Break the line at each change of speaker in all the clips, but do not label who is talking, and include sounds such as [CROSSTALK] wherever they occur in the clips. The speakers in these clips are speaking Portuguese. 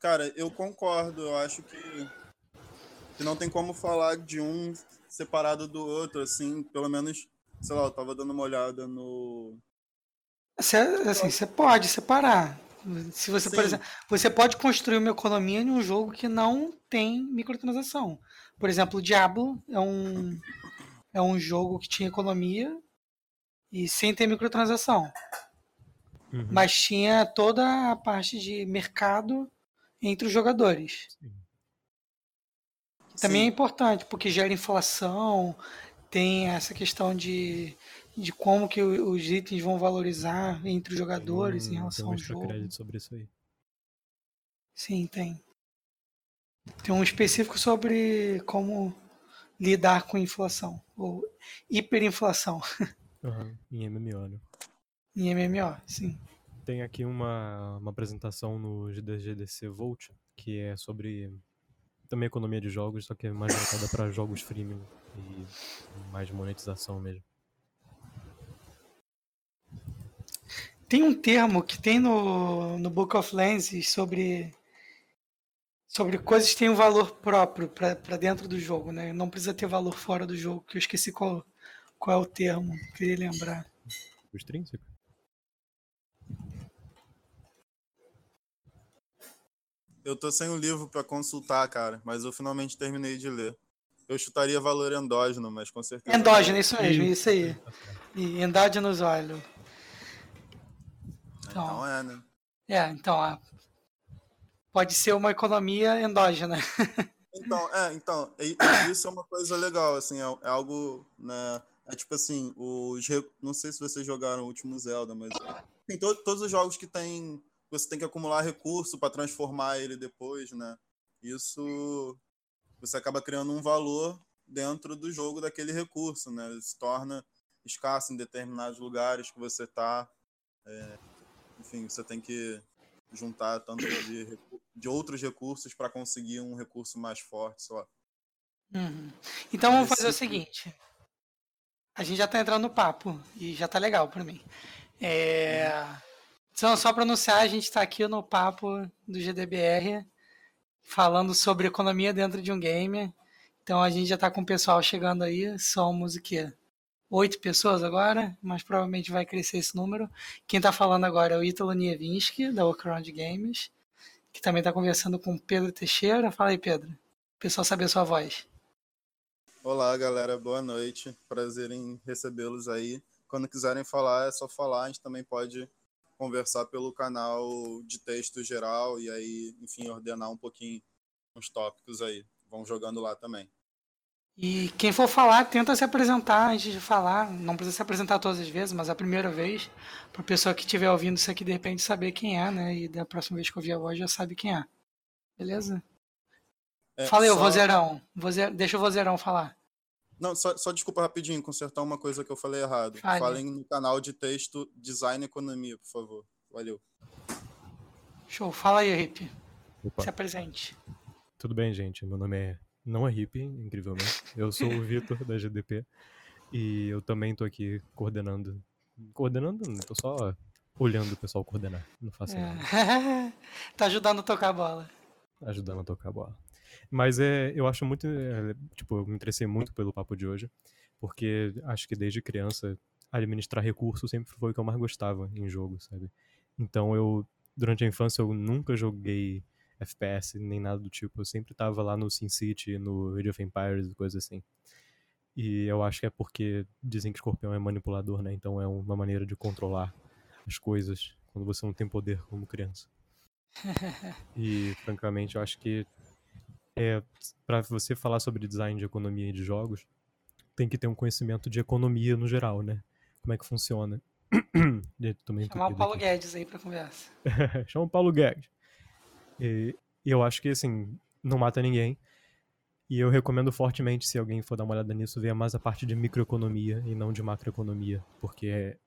Cara, eu concordo. Eu acho que, que não tem como falar de um separado do outro, assim, pelo menos, sei lá, eu tava dando uma olhada no.
Você, assim, você pode separar. Se você, por exemplo, você pode construir uma economia em um jogo que não tem microtransação. Por exemplo, o Diablo é um, é um jogo que tinha economia e sem ter microtransação. Uhum. Mas tinha toda a parte de mercado entre os jogadores. Sim. Também é importante, porque gera inflação, tem essa questão de, de como que os itens vão valorizar entre os jogadores tem, em relação ao jogo. crédito
sobre isso aí.
Sim, tem. Tem um específico sobre como lidar com inflação, ou hiperinflação. [LAUGHS]
Uhum, em MMO, né?
Em MMO, sim.
Tem aqui uma, uma apresentação no GDGDC Volt, que é sobre também economia de jogos, só que é mais voltada para jogos freemium e mais monetização mesmo.
Tem um termo que tem no, no Book of Lenses sobre sobre coisas que têm um valor próprio para dentro do jogo, né? Não precisa ter valor fora do jogo, que eu esqueci qual, qual é o termo, queria lembrar.
Extrínseco?
Eu tô sem o um livro para consultar, cara, mas eu finalmente terminei de ler. Eu chutaria valor endógeno, mas com certeza.
Endógeno, isso mesmo, isso aí. E endógenos óleo.
Então, então é, né?
É, então, pode ser uma economia endógena. [LAUGHS]
Então, é, então, isso é uma coisa legal, assim, é, é algo, né, é tipo assim, os, não sei se vocês jogaram o último Zelda, mas tem to, todos os jogos que tem você tem que acumular recurso para transformar ele depois, né? Isso você acaba criando um valor dentro do jogo daquele recurso, né? Ele se torna escasso em determinados lugares que você está. É, enfim, você tem que juntar tanto de, de outros recursos para conseguir um recurso mais forte só.
Uhum. Então vamos fazer o seguinte. A gente já está entrando no papo e já está legal para mim. É... Uhum. Então, só para anunciar, a gente está aqui no papo do GDBR, falando sobre economia dentro de um game. Então, a gente já está com o pessoal chegando aí. Somos o quê? Oito pessoas agora, mas provavelmente vai crescer esse número. Quem está falando agora é o Ítalo Nievinski, da Workaround Games, que também está conversando com o Pedro Teixeira. Fala aí, Pedro. O pessoal saber a sua voz.
Olá, galera. Boa noite. Prazer em recebê-los aí. Quando quiserem falar, é só falar. A gente também pode conversar pelo canal de texto geral e aí, enfim, ordenar um pouquinho os tópicos aí. Vão jogando lá também.
E quem for falar, tenta se apresentar antes de falar. Não precisa se apresentar todas as vezes, mas a primeira vez, para a pessoa que estiver ouvindo isso aqui, de repente, saber quem é, né? E da próxima vez que ouvir a voz, já sabe quem é. Beleza? É, Fala aí, só... vozeirão. Voze... Deixa o vozeirão falar.
Não, só, só desculpa rapidinho, consertar uma coisa que eu falei errado. Fale. Falem no canal de texto Design Economia, por favor. Valeu.
Show. Fala aí, Hip. Se apresente.
Tudo bem, gente. Meu nome é. Não é Hip, incrivelmente. Eu sou o Vitor, da GDP. E eu também tô aqui coordenando. Coordenando? Tô só olhando o pessoal coordenar. Não faço é.
nada. [LAUGHS] tá ajudando a tocar a bola.
Ajudando a tocar a bola. Mas é, eu acho muito. É, tipo, eu me interessei muito pelo papo de hoje, porque acho que desde criança administrar recursos sempre foi o que eu mais gostava em jogo, sabe? Então eu, durante a infância, eu nunca joguei FPS nem nada do tipo. Eu sempre tava lá no SimCity, no Age of Empires e coisas assim. E eu acho que é porque dizem que escorpião é manipulador, né? Então é uma maneira de controlar as coisas quando você não tem poder como criança. [LAUGHS] e, francamente, eu acho que é, para você falar sobre design de economia e de jogos, tem que ter um conhecimento de economia no geral, né? Como é que funciona. [COUGHS]
Também Chamar o Paulo aqui. Guedes aí pra conversa. [LAUGHS]
Chama o Paulo Guedes. E, eu acho que, assim, não mata ninguém. E eu recomendo fortemente, se alguém for dar uma olhada nisso, ver mais a parte de microeconomia e não de macroeconomia, porque é,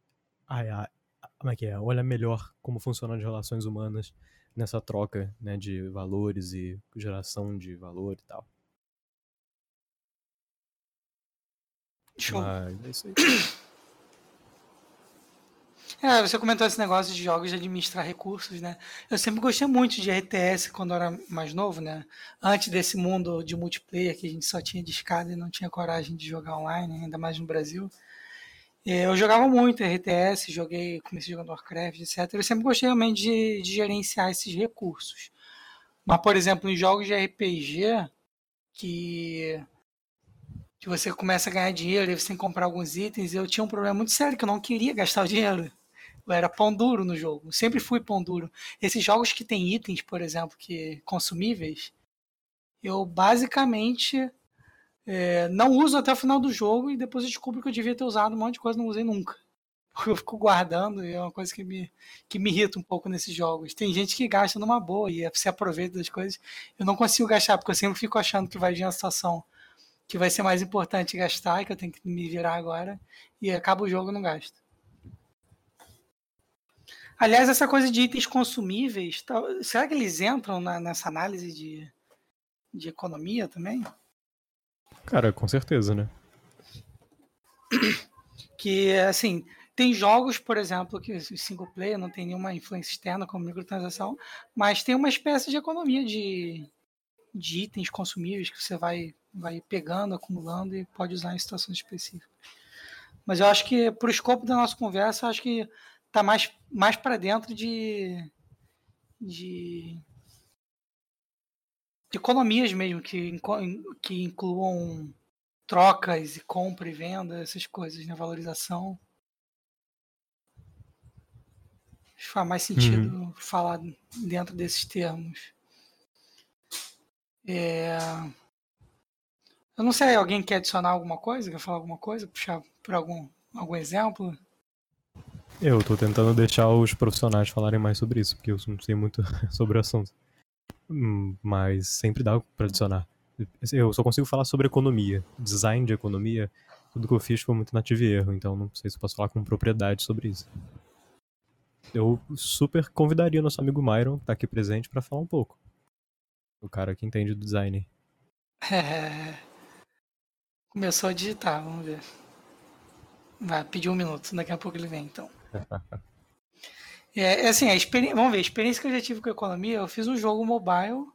ai, ai, como é que é? Olha melhor como funcionam as relações humanas nessa troca né, de valores e geração de valor e tal.
Show. Mas é isso aí. É, você comentou esse negócio de jogos de administrar recursos, né? Eu sempre gostei muito de RTS quando eu era mais novo, né? Antes desse mundo de multiplayer que a gente só tinha discado e não tinha coragem de jogar online, ainda mais no Brasil. É, eu jogava muito RTS, joguei, comecei jogando Warcraft, etc. Eu sempre gostei realmente de, de gerenciar esses recursos. Mas, por exemplo, em jogos de RPG, que que você começa a ganhar dinheiro e você tem que comprar alguns itens, eu tinha um problema muito sério que eu não queria gastar o dinheiro. Eu era pão duro no jogo. Sempre fui pão duro. Esses jogos que tem itens, por exemplo, que consumíveis, eu basicamente é, não uso até o final do jogo e depois eu descubro que eu devia ter usado um monte de coisa e não usei nunca. [LAUGHS] Eu fico guardando e é uma coisa que me, que me irrita um pouco nesses jogos. Tem gente que gasta numa boa e se aproveita das coisas. Eu não consigo gastar, porque eu sempre fico achando que vai vir uma situação que vai ser mais importante gastar, que eu tenho que me virar agora, e acaba o jogo e não gasto. Aliás, essa coisa de itens consumíveis, será que eles entram na, nessa análise de, de economia também?
Cara, com certeza, né?
Que, assim, tem jogos, por exemplo, que single player não tem nenhuma influência externa como microtransação, mas tem uma espécie de economia de, de itens consumíveis que você vai, vai pegando, acumulando e pode usar em situações específicas. Mas eu acho que, por escopo da nossa conversa, acho que tá mais, mais para dentro de, de, de, economias mesmo, que, que incluam trocas e compra e venda, essas coisas, né? valorização. Acho que faz mais sentido uhum. falar dentro desses termos. É... Eu não sei, alguém quer adicionar alguma coisa? Quer falar alguma coisa? Puxar por algum, algum exemplo?
Eu tô tentando deixar os profissionais falarem mais sobre isso, porque eu não sei muito [LAUGHS] sobre o assunto. Mas sempre dá pra adicionar. Eu só consigo falar sobre economia. Design de economia, tudo que eu fiz foi muito nativo e erro, então não sei se eu posso falar com propriedade sobre isso. Eu super convidaria o nosso amigo Myron, que tá aqui presente, para falar um pouco. O cara que entende do design.
É... Começou a digitar, vamos ver. Vai pedir um minuto, daqui a pouco ele vem, então. [LAUGHS] É, é, assim, a experiência, vamos ver, a experiência que eu já tive com a economia, eu fiz um jogo mobile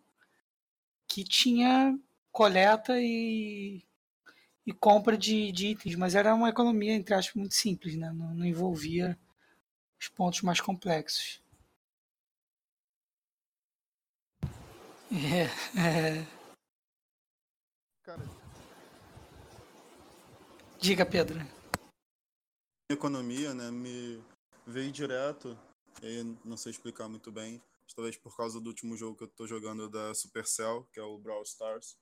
que tinha coleta e, e compra de, de, itens, mas era uma economia, entre aspas, muito simples, né? não, não envolvia os pontos mais complexos. É, é... Diga, Pedro
economia, né, me veio direto, e não sei explicar muito bem, talvez por causa do último jogo que eu tô jogando da Supercell, que é o Brawl Stars.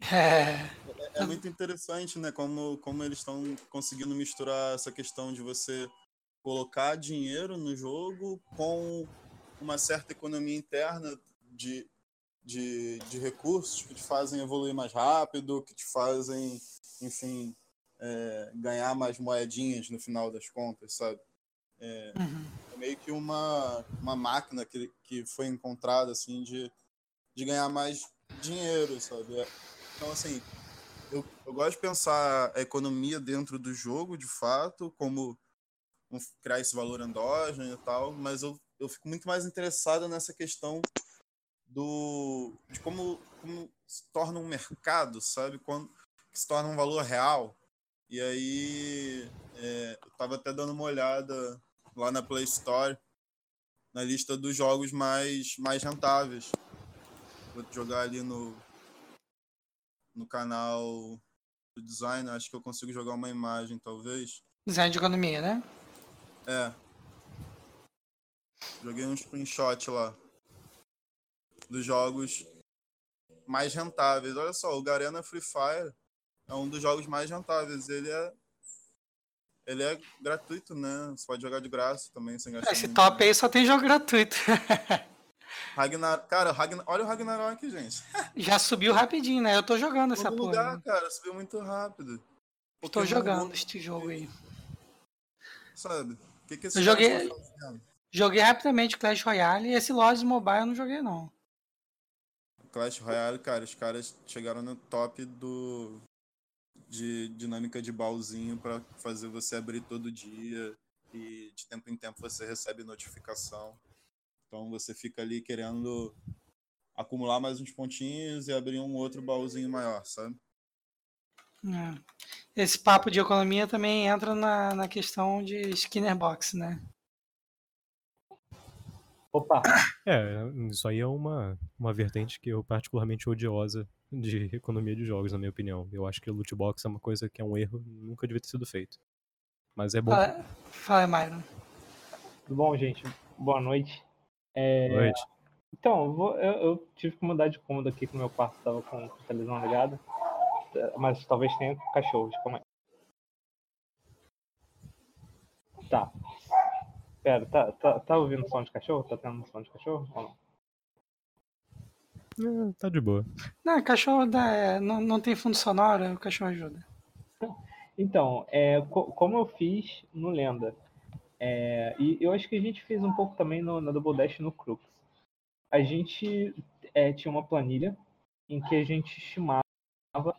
É, [LAUGHS]
é, é muito interessante, né, como, como eles estão conseguindo misturar essa questão de você colocar dinheiro no jogo com uma certa economia interna de, de, de recursos que te fazem evoluir mais rápido, que te fazem, enfim, é, ganhar mais moedinhas no final das contas, sabe? É, uhum. Meio que uma, uma máquina que, que foi encontrada, assim, de, de ganhar mais dinheiro, sabe? É, então, assim, eu, eu gosto de pensar a economia dentro do jogo, de fato, como criar esse valor endógeno e tal, mas eu, eu fico muito mais interessado nessa questão do de como, como se torna um mercado, sabe? Quando se torna um valor real, e aí é, eu tava até dando uma olhada lá na Play Store, na lista dos jogos mais, mais rentáveis. Vou jogar ali no, no canal do design, acho que eu consigo jogar uma imagem, talvez.
Design de economia, né?
É. Joguei um screenshot lá dos jogos mais rentáveis. Olha só, o Garena Free Fire é um dos jogos mais rentáveis. Ele é ele é gratuito, né? Você pode jogar de graça também, sem gastar.
Esse top aí só tem jogo gratuito. [LAUGHS]
Ragnar... Cara, Ragnar... olha o Ragnarok, gente. [LAUGHS]
Já subiu rapidinho, né? Eu tô jogando essa porra. lugar,
né? cara, subiu muito rápido.
Tô jogando este jogo aí.
Sabe? O que, que esse
eu joguei... Joguei rapidamente Clash Royale e esse Lords Mobile eu não joguei, não.
Clash Royale, cara, os caras chegaram no top do de dinâmica de baúzinho para fazer você abrir todo dia. e de tempo em tempo você recebe notificação. Então você fica ali querendo acumular mais uns pontinhos e abrir um outro baúzinho maior, sabe?
É. Esse papo de economia também entra na, na questão de Skinner Box, né?
Opa! [COUGHS]
É, isso aí é uma, uma vertente que eu particularmente odiosa de [LAUGHS] economia de jogos, na minha opinião. Eu acho que o loot box é uma coisa que é um erro, nunca devia ter sido feito. Mas é bom.
Fala, fala Myron.
Tudo bom, gente? Boa noite. É...
Boa noite.
Então, eu, vou, eu, eu, tive que mudar de cômodo aqui, que o meu quarto estava com a televisão ligada. Mas talvez tenha cachorros, calma aí. Tá. Pera, tá, tá, tá ouvindo som de cachorro? Tá tendo som de cachorro ou
não? É, tá de boa.
Não, cachorro dá, é, não, não tem fundo sonoro, o cachorro ajuda.
Então, é, co como eu fiz no Lenda, é, e eu acho que a gente fez um pouco também no, na Double Dash no Crux. A gente é, tinha uma planilha em que a gente estimava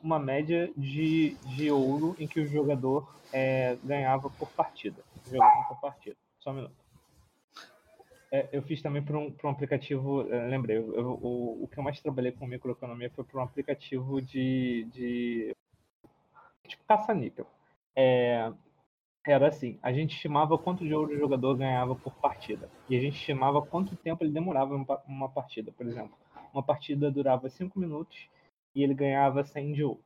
uma média de, de ouro em que o jogador é, ganhava por partida. Jogando por partida. Só um minuto. É, eu fiz também para um, um aplicativo, é, lembrei, eu, eu, o, o que eu mais trabalhei com microeconomia foi para um aplicativo de, de tipo caça-níquel. É, era assim, a gente estimava quanto de ouro o jogador ganhava por partida. E a gente estimava quanto tempo ele demorava uma partida, por exemplo. Uma partida durava 5 minutos e ele ganhava 100 de ouro.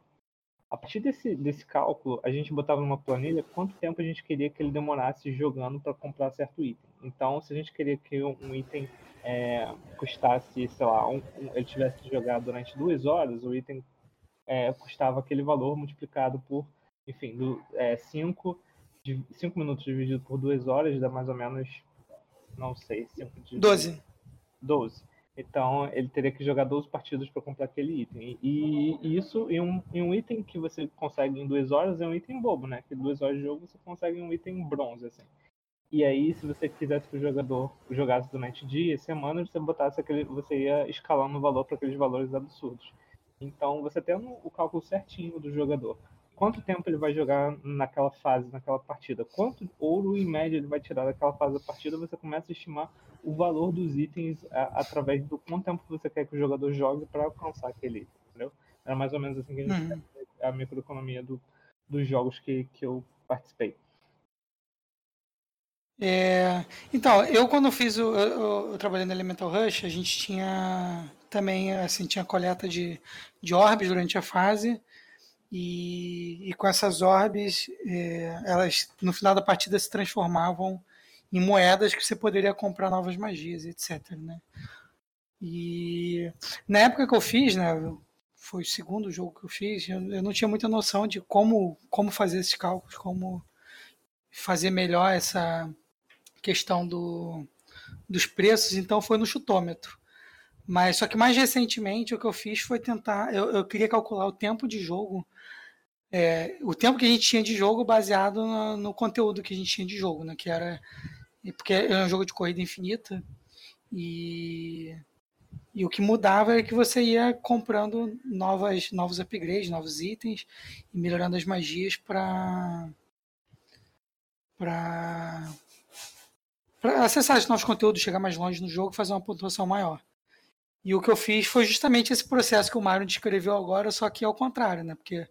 A partir desse, desse cálculo, a gente botava numa planilha quanto tempo a gente queria que ele demorasse jogando para comprar certo item. Então, se a gente queria que um item é, custasse, sei lá, um, um, ele tivesse que jogar durante duas horas, o item é, custava aquele valor multiplicado por, enfim, 5 é, cinco minutos dividido por duas horas dá mais ou menos, não sei, 5 de...
12.
12. Então ele teria que jogar 12 partidas para comprar aquele item. E, isso em um, em um, item que você consegue em duas horas é um item bobo, né? Que duas horas de jogo você consegue um item bronze, assim. E aí, se você quisesse que o jogador jogasse durante dias, semanas, você botasse aquele. você ia escalando o valor para aqueles valores absurdos. Então você tem o cálculo certinho do jogador quanto tempo ele vai jogar naquela fase, naquela partida, quanto ouro em média ele vai tirar daquela fase da partida, você começa a estimar o valor dos itens a, através do quanto tempo você quer que o jogador jogue para alcançar aquele item, entendeu? Era mais ou menos assim que a gente uhum. a microeconomia do, dos jogos que, que eu participei.
É, então, eu quando fiz o. Eu, eu, trabalhei no Elemental Rush, a gente tinha também, assim, tinha coleta de, de orbes durante a fase. E, e com essas orbes, é, elas no final da partida se transformavam em moedas que você poderia comprar novas magias, etc. Né? E na época que eu fiz, né, foi o segundo jogo que eu fiz, eu, eu não tinha muita noção de como, como fazer esses cálculos, como fazer melhor essa questão do, dos preços, então foi no chutômetro. Mas só que mais recentemente o que eu fiz foi tentar, eu, eu queria calcular o tempo de jogo é, o tempo que a gente tinha de jogo baseado no, no, conteúdo que a gente tinha de jogo, né? Que era porque era um jogo de corrida infinita e e o que mudava é que você ia comprando novas, novos upgrades, novos itens e melhorando as magias para para para acessar esses novos conteúdos, chegar mais longe no jogo, fazer uma pontuação maior. E o que eu fiz foi justamente esse processo que o Mário descreveu agora, só que ao contrário, né? Porque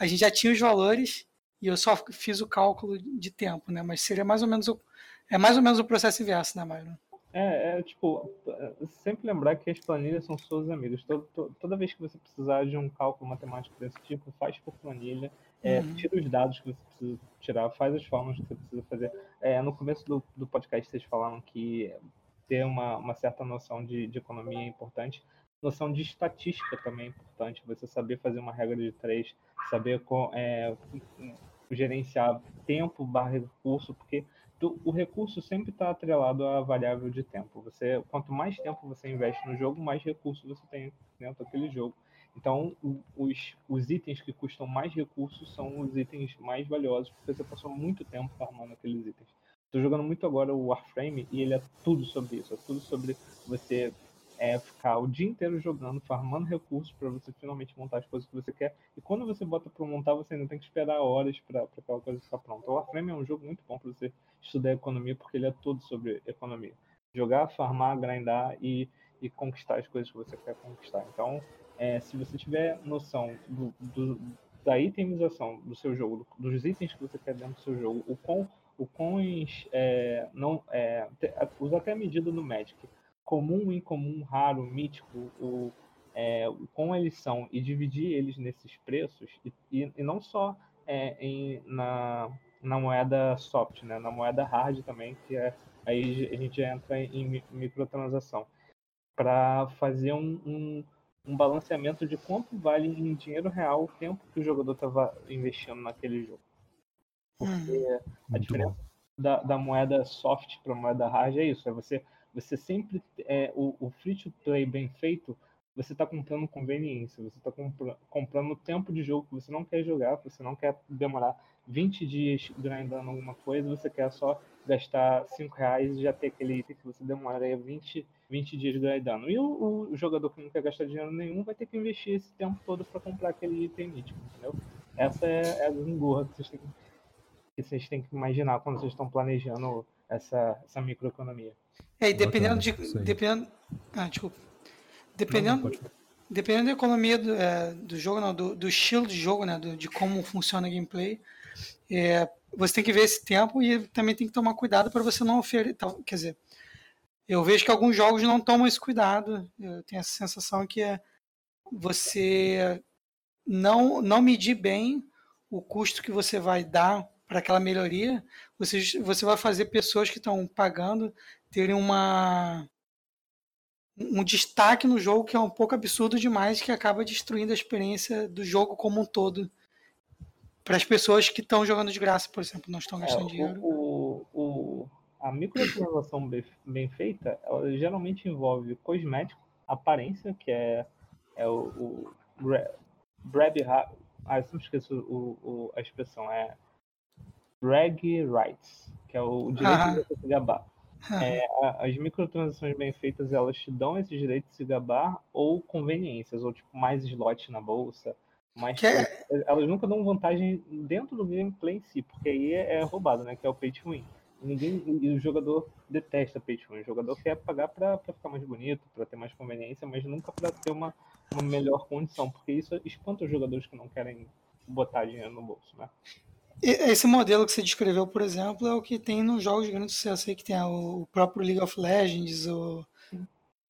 a gente já tinha os valores e eu só fiz o cálculo de tempo, né? Mas seria mais ou menos o, é mais ou menos o processo inverso, né, Myron?
É, é, tipo, sempre lembrar que as planilhas são suas amigas. Todo, toda vez que você precisar de um cálculo matemático desse tipo, faz por planilha, é, uhum. tira os dados que você precisa tirar, faz as formas que você precisa fazer. É, no começo do, do podcast, vocês falaram que ter uma, uma certa noção de, de economia é importante noção de estatística também é importante. Você saber fazer uma regra de três, saber é, gerenciar tempo barra recurso, porque o recurso sempre está atrelado à variável de tempo. Você, quanto mais tempo você investe no jogo, mais recursos você tem dentro daquele jogo. Então, os, os itens que custam mais recursos são os itens mais valiosos, porque você passou muito tempo farmando aqueles itens. Estou jogando muito agora o Warframe e ele é tudo sobre isso. É tudo sobre você é ficar o dia inteiro jogando, farmando recursos para você finalmente montar as coisas que você quer. E quando você bota para montar, você ainda tem que esperar horas para aquela coisa ficar pronta. O Warframe é um jogo muito bom para você estudar economia, porque ele é todo sobre economia. Jogar, farmar, grindar e, e conquistar as coisas que você quer conquistar. Então, é, se você tiver noção do, do, da itemização do seu jogo, dos itens que você quer dentro do seu jogo, o quão, o quões é, não é, até a medida no Magic comum, incomum, raro, mítico, o, é, como eles são e dividir eles nesses preços e, e, e não só é, em, na, na moeda soft, né, na moeda hard também, que é aí a gente entra em microtransação. Para fazer um, um, um, balanceamento de quanto vale em dinheiro real o tempo que o jogador estava investindo naquele jogo. Porque hum, a diferença da, da moeda soft para a moeda hard é isso, é você você sempre é o, o free to play bem feito você está comprando conveniência, você está compra, comprando tempo de jogo que você não quer jogar, você não quer demorar 20 dias grindando alguma coisa, você quer só gastar 5 reais e já ter aquele item que você demoraria 20, 20 dias grindando. E o, o, jogador que não quer gastar dinheiro nenhum vai ter que investir esse tempo todo para comprar aquele item mítico, entendeu? Essa é, é a gangorra que vocês têm que, vocês têm que imaginar quando vocês estão planejando essa, essa microeconomia.
É, e dependendo de. Dependendo, ah, desculpa. Dependendo, não, não, dependendo da economia do, é, do jogo, não, do, do, estilo de jogo, né, do, de como funciona a gameplay, é, você tem que ver esse tempo e também tem que tomar cuidado para você não oferecer. Quer dizer, eu vejo que alguns jogos não tomam esse cuidado. Eu tenho essa sensação que é você não, não medir bem o custo que você vai dar para aquela melhoria, você, você vai fazer pessoas que estão pagando terem uma um destaque no jogo que é um pouco absurdo demais, que acaba destruindo a experiência do jogo como um todo. Para as pessoas que estão jogando de graça, por exemplo, não estão é, gastando é, dinheiro.
O, o, a microtransação bem, bem feita, ela geralmente envolve cosmético, aparência, que é, é o, o grab, ah, eu sempre esqueço o, o, a expressão, é brag rights, que é o direito ah. de você se gabar. É, [LAUGHS] as microtransações bem feitas, elas te dão esse direito de se gabar ou conveniências, ou tipo, mais slot na bolsa. Mas é... elas nunca dão vantagem dentro do gameplay em si, porque aí é, é roubado, né? Que é o pay to win. Ninguém, e o jogador detesta pay to win. O jogador quer pagar para ficar mais bonito, para ter mais conveniência, mas nunca para ter uma, uma melhor condição, porque isso espanta os jogadores que não querem botar dinheiro no bolso, né?
Esse modelo que você descreveu, por exemplo, é o que tem nos jogos de grande sucesso aí, que tem o próprio League of Legends, o.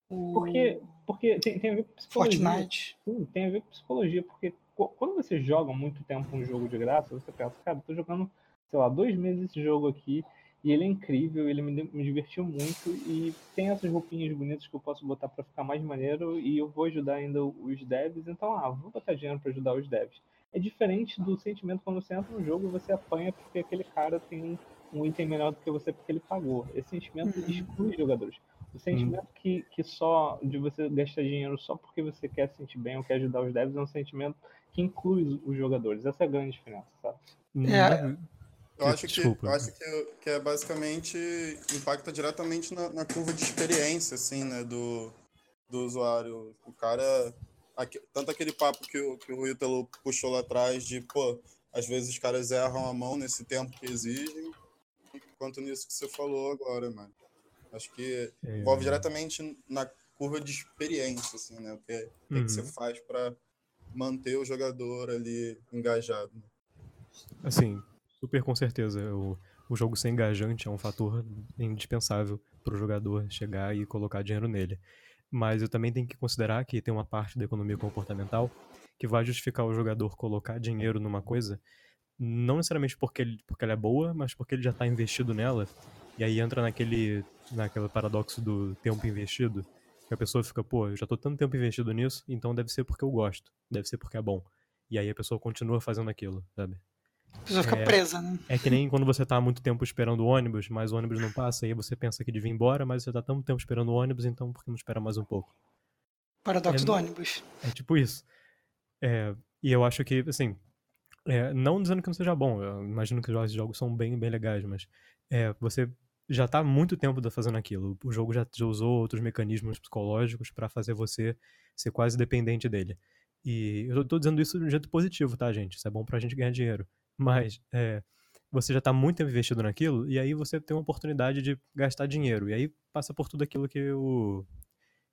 o porque, porque tem, tem a ver com psicologia.
Fortnite.
Sim, tem a ver com psicologia, porque quando você joga muito tempo um jogo de graça, você pensa, cara, tô jogando, sei lá, dois meses esse jogo aqui, e ele é incrível, ele me, me divertiu muito, e tem essas roupinhas bonitas que eu posso botar para ficar mais maneiro, e eu vou ajudar ainda os devs, então, ah, vou botar dinheiro para ajudar os devs é diferente do sentimento quando você entra no jogo e você apanha porque aquele cara tem um, item melhor do que você porque ele pagou. Esse sentimento uhum. exclui jogadores. O sentimento uhum. que, que só de você gastar dinheiro só porque você quer se sentir bem ou quer ajudar os devs é um sentimento que inclui os jogadores. Essa é a grande diferença, sabe?
É. Eu acho, que, eu acho que, que é basicamente impacta diretamente na, na curva de experiência, assim, né, do, do usuário. O cara tanto aquele papo que o, que o Ítalo puxou lá atrás de, pô, às vezes os caras erram a mão nesse tempo que exigem, quanto nisso que você falou agora, mano. Acho que é. envolve diretamente na curva de experiência, assim, né? O que, uhum. que você faz para manter o jogador ali engajado.
Assim, super com certeza. O, o jogo ser engajante é um fator indispensável para o jogador chegar e colocar dinheiro nele mas eu também tenho que considerar que tem uma parte da economia comportamental que vai justificar o jogador colocar dinheiro numa coisa, não necessariamente porque, ele, porque ela é boa, mas porque ele já está investido nela, e aí entra naquele, naquele paradoxo do tempo investido, que a pessoa fica, pô, eu já estou tanto tempo investido nisso, então deve ser porque eu gosto, deve ser porque é bom. E aí a pessoa continua fazendo aquilo, sabe?
A pessoa fica é, presa, né?
É que nem quando você tá há muito tempo esperando o ônibus, mas o ônibus não passa, e aí você pensa que devia ir embora, mas você tá tanto tempo esperando o ônibus, então por que não espera mais um pouco?
Paradoxo é, do ônibus.
É tipo isso. É, e eu acho que, assim, é, não dizendo que não seja bom, eu imagino que os jogos são bem, bem legais, mas é, você já tá há muito tempo fazendo aquilo. O jogo já, já usou outros mecanismos psicológicos para fazer você ser quase dependente dele. E eu tô dizendo isso de um jeito positivo, tá, gente? Isso é bom pra gente ganhar dinheiro. Mas é, você já tá muito tempo investido naquilo, e aí você tem uma oportunidade de gastar dinheiro. E aí passa por tudo aquilo que o,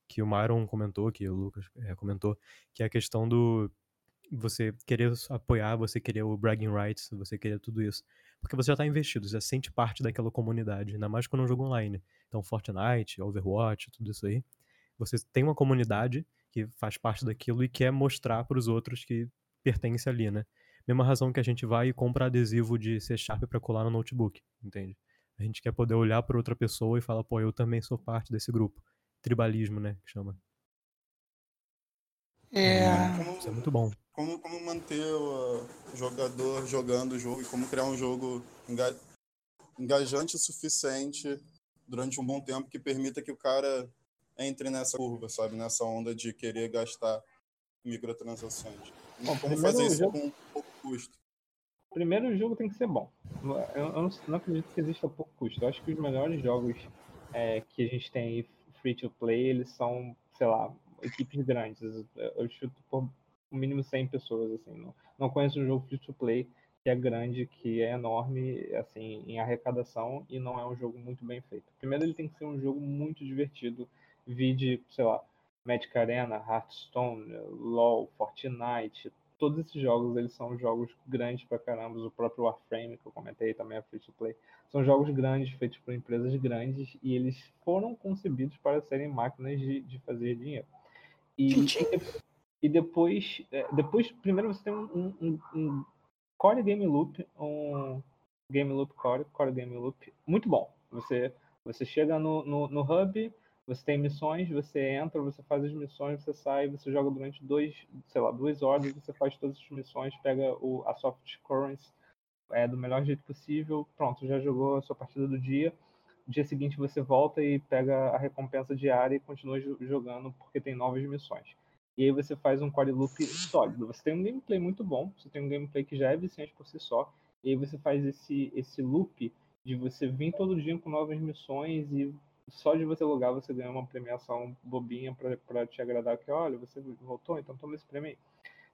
que o Myron comentou, que o Lucas é, comentou, que é a questão do você querer apoiar, você querer o bragging rights, você querer tudo isso. Porque você já está investido, já sente parte daquela comunidade, ainda mais quando é um jogo online. Então, Fortnite, Overwatch, tudo isso aí. Você tem uma comunidade que faz parte daquilo e quer mostrar para os outros que pertence ali, né? Mesma razão que a gente vai e compra adesivo de C Sharp para colar no notebook, entende? A gente quer poder olhar para outra pessoa e falar, pô, eu também sou parte desse grupo. Tribalismo, né? Que chama.
É.
Isso é muito bom
como, como manter o jogador jogando o jogo e como criar um jogo enga, engajante o suficiente durante um bom tempo que permita que o cara entre nessa curva, sabe? Nessa onda de querer gastar microtransações. Bom, como fazer isso jogo... com pouco custo?
Primeiro, o jogo tem que ser bom. Eu, eu não, acredito que exista pouco custo. Eu acho que os melhores jogos é, que a gente tem free to play, eles são, sei lá, equipes grandes. Eu chuto por no mínimo 100 pessoas, assim. Não, não conheço um jogo free to play que é grande, que é enorme, assim, em arrecadação e não é um jogo muito bem feito. Primeiro, ele tem que ser um jogo muito divertido, vide, sei lá, Magic Arena, Hearthstone, LoL, Fortnite, todos esses jogos, eles são jogos grandes pra caramba, o próprio Warframe, que eu comentei também é free to play, são jogos grandes, feitos por empresas grandes, e eles foram concebidos para serem máquinas de, de fazer dinheiro. E, e depois, é, depois primeiro você tem um, um, um core game loop, um game loop core, core game loop muito bom. Você você chega no, no, no hub, você tem missões, você entra, você faz as missões, você sai, você joga durante dois, sei lá, duas horas, você faz todas as missões, pega o, a soft currency é, do melhor jeito possível, pronto, já jogou a sua partida do dia. No dia seguinte você volta e pega a recompensa diária e continua jogando porque tem novas missões. E aí você faz um core loop sólido. Você tem um gameplay muito bom, você tem um gameplay que já é viciante por si só, e aí você faz esse, esse loop de você vir todo dia com novas missões e só de você logar você ganha uma premiação bobinha para te agradar, que olha, você voltou, então toma esse prêmio aí.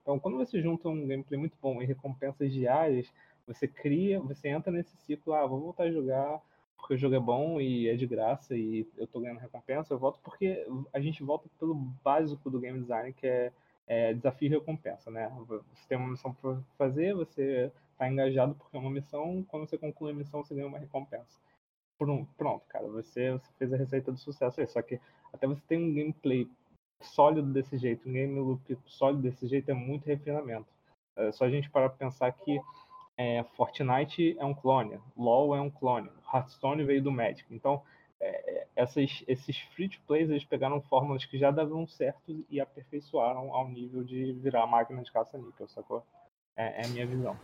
Então, quando você junta um gameplay muito bom e recompensas diárias, você cria, você entra nesse ciclo, ah, vou voltar a jogar porque o jogo é bom e é de graça e eu tô ganhando recompensa, eu volto porque a gente volta pelo básico do game design, que é, é desafio e recompensa, né? Você tem uma missão para fazer, você tá engajado porque é uma missão, quando você conclui a missão, você ganha uma recompensa. Pronto, cara, você, você fez a receita do sucesso aí, só que até você tem um gameplay sólido desse jeito, um game loop sólido desse jeito é muito refinamento. É só a gente parar pra pensar que é, Fortnite é um clone, LoL é um clone, Hearthstone veio do Magic. Então, é, essas, esses free-to-plays, eles pegaram fórmulas que já davam certo e aperfeiçoaram ao nível de virar máquina de caça-níquel, sacou? É, é a minha visão.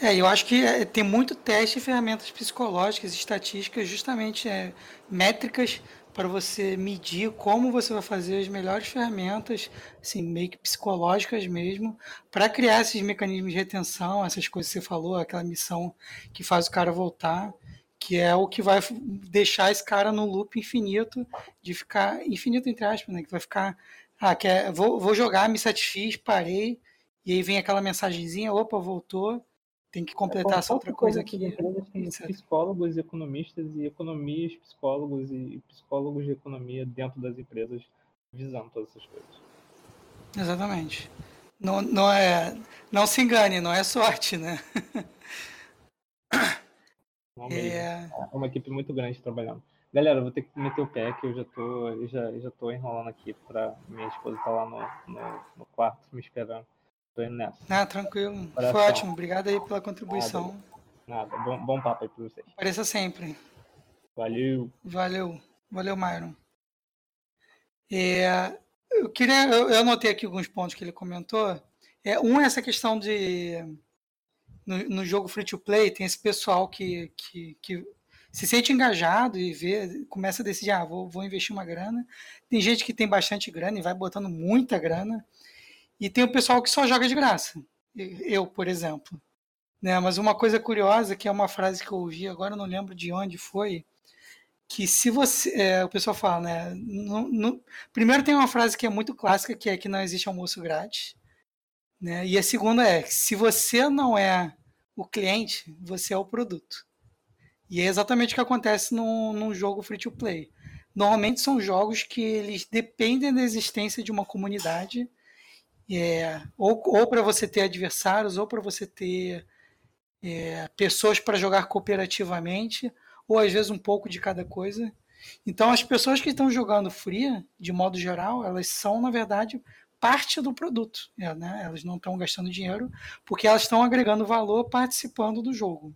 É, eu acho que é, tem muito teste e ferramentas psicológicas, estatísticas, justamente é, métricas para você medir como você vai fazer as melhores ferramentas, assim, meio que psicológicas mesmo, para criar esses mecanismos de retenção, essas coisas que você falou, aquela missão que faz o cara voltar, que é o que vai deixar esse cara no loop infinito, de ficar, infinito entre aspas, né, que vai ficar, ah, quer, vou, vou jogar, me satisfiz, parei, e aí vem aquela mensagenzinha, opa, voltou, tem que completar é, essa outra coisa aqui.
Tem psicólogos, economistas e economias, psicólogos e psicólogos de economia dentro das empresas visando todas essas coisas.
Exatamente. Não, não, é, não se engane, não é sorte, né?
é... é uma equipe muito grande trabalhando. Galera, eu vou ter que meter o pé que eu já tô, eu já, eu já tô enrolando aqui para minha esposa estar tá lá no, no, no quarto me esperando. Tô indo nessa.
Ah, tranquilo. Foi ótimo. Obrigado aí pela contribuição.
Nada. Nada. Bom, bom papo aí pra vocês.
Apareça sempre.
Valeu.
Valeu. Valeu, Myron. É, eu queria. Eu, eu anotei aqui alguns pontos que ele comentou. É, um é essa questão de. No, no jogo free to play, tem esse pessoal que, que, que se sente engajado e vê, começa a decidir, ah, vou, vou investir uma grana. Tem gente que tem bastante grana e vai botando muita grana. E tem o pessoal que só joga de graça. Eu, por exemplo. Né? Mas uma coisa curiosa, que é uma frase que eu ouvi, agora não lembro de onde foi, que se você. É, o pessoal fala, né? Primeiro tem uma frase que é muito clássica, que é que não existe almoço grátis. Né? E a segunda é: se você não é o cliente, você é o produto. E é exatamente o que acontece num, num jogo free to play. Normalmente são jogos que eles dependem da existência de uma comunidade, é, ou, ou para você ter adversários, ou para você ter é, pessoas para jogar cooperativamente, ou às vezes um pouco de cada coisa. Então, as pessoas que estão jogando free, de modo geral, elas são, na verdade, parte do produto. É, né? Elas não estão gastando dinheiro porque elas estão agregando valor participando do jogo.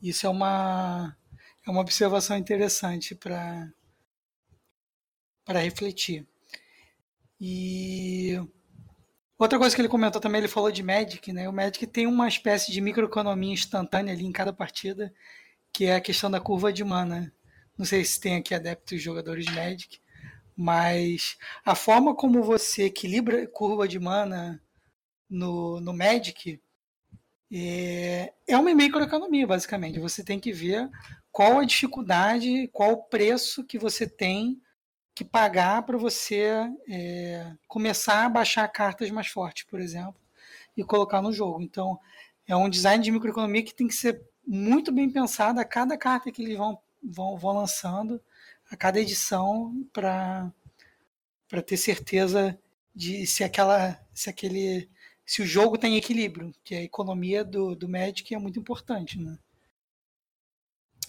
Isso é uma, é uma observação interessante para refletir. E outra coisa que ele comentou também, ele falou de Magic, né? O Magic tem uma espécie de microeconomia instantânea ali em cada partida, que é a questão da curva de mana. Não sei se tem aqui adeptos jogadores de Magic, mas a forma como você equilibra curva de mana no, no Magic é, é uma microeconomia, basicamente. Você tem que ver qual a dificuldade, qual o preço que você tem que pagar para você é, começar a baixar cartas mais fortes, por exemplo, e colocar no jogo. Então, é um design de microeconomia que tem que ser muito bem pensado a cada carta que eles vão, vão, vão lançando, a cada edição, para ter certeza de se aquela se aquele se o jogo tem equilíbrio, que a economia do, do Magic é muito importante, né?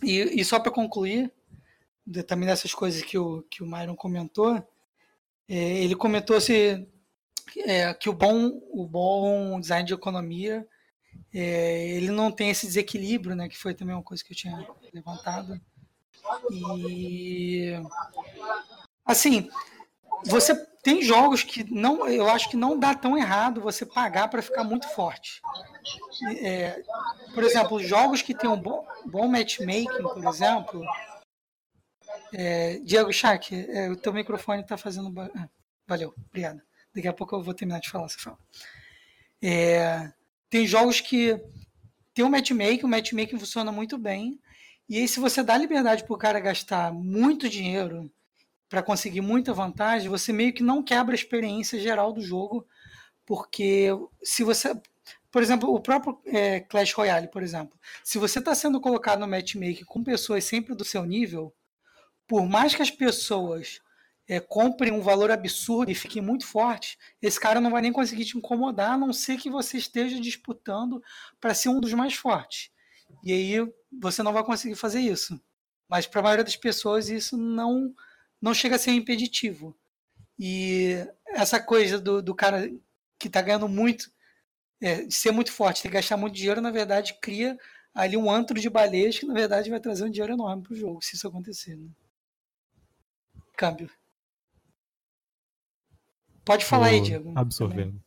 E, e só para concluir, também dessas coisas que o, que o Myron comentou, é, ele comentou se, é, que o bom, o bom design de economia é, ele não tem esse desequilíbrio, né, que foi também uma coisa que eu tinha levantado. E assim, você tem jogos que não, eu acho que não dá tão errado você pagar para ficar muito forte. É, por exemplo, jogos que tem um bom, bom matchmaking, por exemplo. É, Diego Schack, é, o teu microfone está fazendo. Ah, valeu, obrigado. Daqui a pouco eu vou terminar de falar, você fala. É, tem jogos que tem um matchmaking, o matchmaking funciona muito bem. E aí, se você dá liberdade para o cara gastar muito dinheiro para conseguir muita vantagem, você meio que não quebra a experiência geral do jogo, porque se você. Por exemplo, o próprio é, Clash Royale, por exemplo. Se você está sendo colocado no matchmaking com pessoas sempre do seu nível, por mais que as pessoas é, comprem um valor absurdo e fiquem muito fortes, esse cara não vai nem conseguir te incomodar, a não ser que você esteja disputando para ser um dos mais fortes. E aí você não vai conseguir fazer isso. Mas para a maioria das pessoas isso não não chega a ser impeditivo. E essa coisa do, do cara que está ganhando muito, é, ser muito forte, ter que gastar muito dinheiro, na verdade, cria ali um antro de baleias que, na verdade, vai trazer um dinheiro enorme para o jogo, se isso acontecer. Né? Câmbio. Pode falar aí, Diego.
Absorvendo.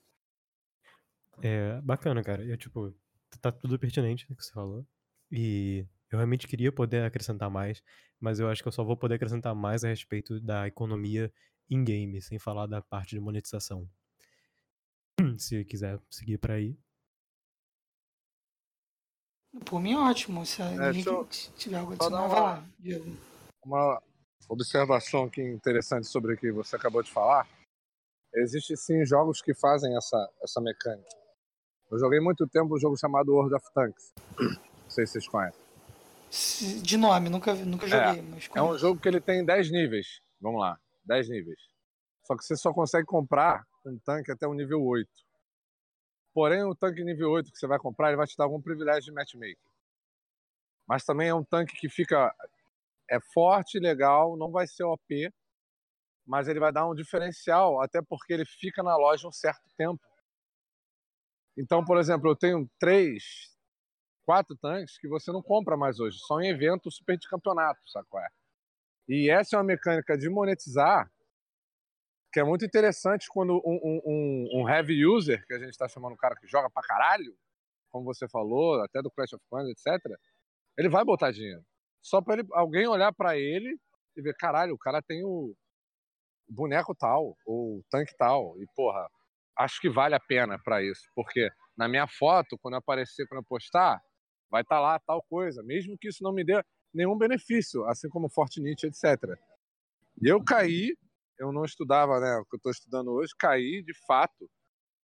É bacana, cara. Eu, tipo, tá tudo pertinente o que você falou. E eu realmente queria poder acrescentar mais, mas eu acho que eu só vou poder acrescentar mais a respeito da economia in-game, sem falar da parte de monetização. [CLEARS THROAT] Se quiser seguir para aí.
Por mim, ótimo. Se é, eu... tiver algo adicional, vai lá,
Diego. Uma observação aqui interessante sobre o que você acabou de falar. Existem sim jogos que fazem essa, essa mecânica. Eu joguei muito tempo um jogo chamado World of Tanks. Não sei se vocês conhecem.
De nome, nunca, nunca joguei.
É, é um jogo que ele tem 10 níveis. Vamos lá, 10 níveis. Só que você só consegue comprar um tanque até o nível 8. Porém, o tanque nível 8 que você vai comprar, ele vai te dar algum privilégio de matchmaking. Mas também é um tanque que fica é forte, legal, não vai ser OP, mas ele vai dar um diferencial, até porque ele fica na loja um certo tempo. Então, por exemplo, eu tenho três, quatro tanques que você não compra mais hoje, só em evento super de campeonato, sabe qual é? E essa é uma mecânica de monetizar que é muito interessante quando um, um, um heavy user, que a gente está chamando um cara que joga pra caralho, como você falou, até do Clash of Clans, etc., ele vai botar dinheiro. Só para alguém olhar para ele e ver, caralho, o cara tem o boneco tal, ou tanque tal, e porra, acho que vale a pena para isso, porque na minha foto, quando aparecer, quando eu postar, vai estar tá lá tal coisa, mesmo que isso não me dê nenhum benefício, assim como Fortnite, etc. E eu caí, eu não estudava, né, o que eu estou estudando hoje, caí de fato.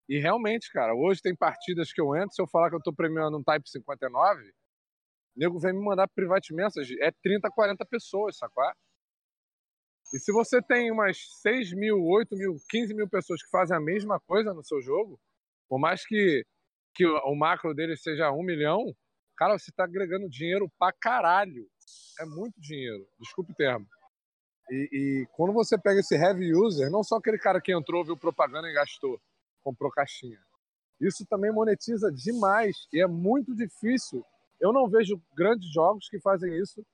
E realmente, cara, hoje tem partidas que eu entro, se eu falar que eu estou premiando um Type 59, o nego vem me mandar private message, é 30, 40 pessoas, sacou? E se você tem umas 6 mil, 8 mil, 15 mil pessoas que fazem a mesma coisa no seu jogo, por mais que, que o macro dele seja um milhão, cara, você está agregando dinheiro pra caralho. É muito dinheiro, desculpe o termo. E, e, quando você pega esse heavy user, não só aquele cara que entrou, viu propaganda e gastou, comprou caixinha. Isso também monetiza demais e é muito difícil. Eu não vejo grandes jogos que fazem isso,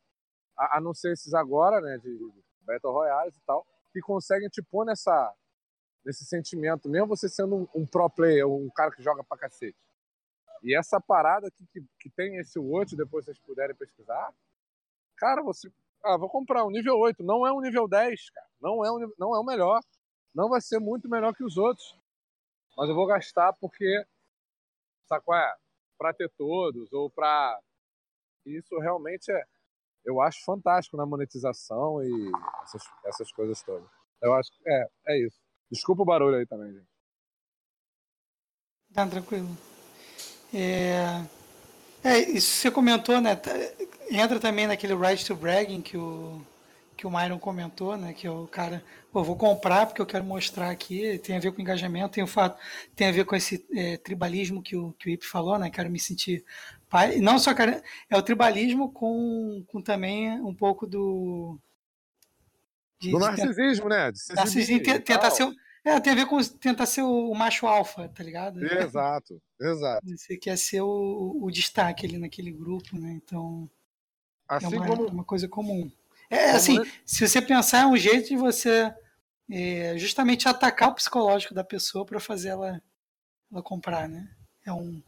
a, a não ser esses agora, né, de, Battle Royale e tal, que conseguem te pôr nessa, nesse sentimento, mesmo você sendo um, um, pro player, um cara que joga pra cacete. E essa parada aqui que, que tem esse watch, depois vocês puderem pesquisar, cara, você. Ah, vou comprar um nível 8. Não é um nível 10, cara. Não é, um, não é o melhor. Não vai ser muito melhor que os outros. Mas eu vou gastar porque. Sabe qual é? Pra ter todos, ou pra. Isso realmente é eu acho fantástico na monetização e essas, essas coisas todas. Eu acho que é, é isso. Desculpa o barulho aí também, gente.
Tá tranquilo. É, é, isso você comentou, né? Tá, entra também naquele right to bragging que o, que o Myron comentou, né? Que é o cara, pô, vou comprar porque eu quero mostrar aqui, tem a ver com engajamento, tem o fato, tem a ver com esse é, tribalismo que o, que o Ip falou, né? Quero me sentir pai. Não só cara, é o tribalismo com, com também um pouco do.
De, do narcisismo, né?
De narcisismo, tentar ser. É, tem a ver com tentar ser o, macho alfa, tá ligado?
Exato, exato.
Você quer ser o, o destaque ali naquele grupo, né? Então. É assim é uma, como... uma coisa comum. É assim, se você pensar, é um jeito de você é, justamente atacar o psicológico da pessoa para fazer ela, ela comprar, né? É, um,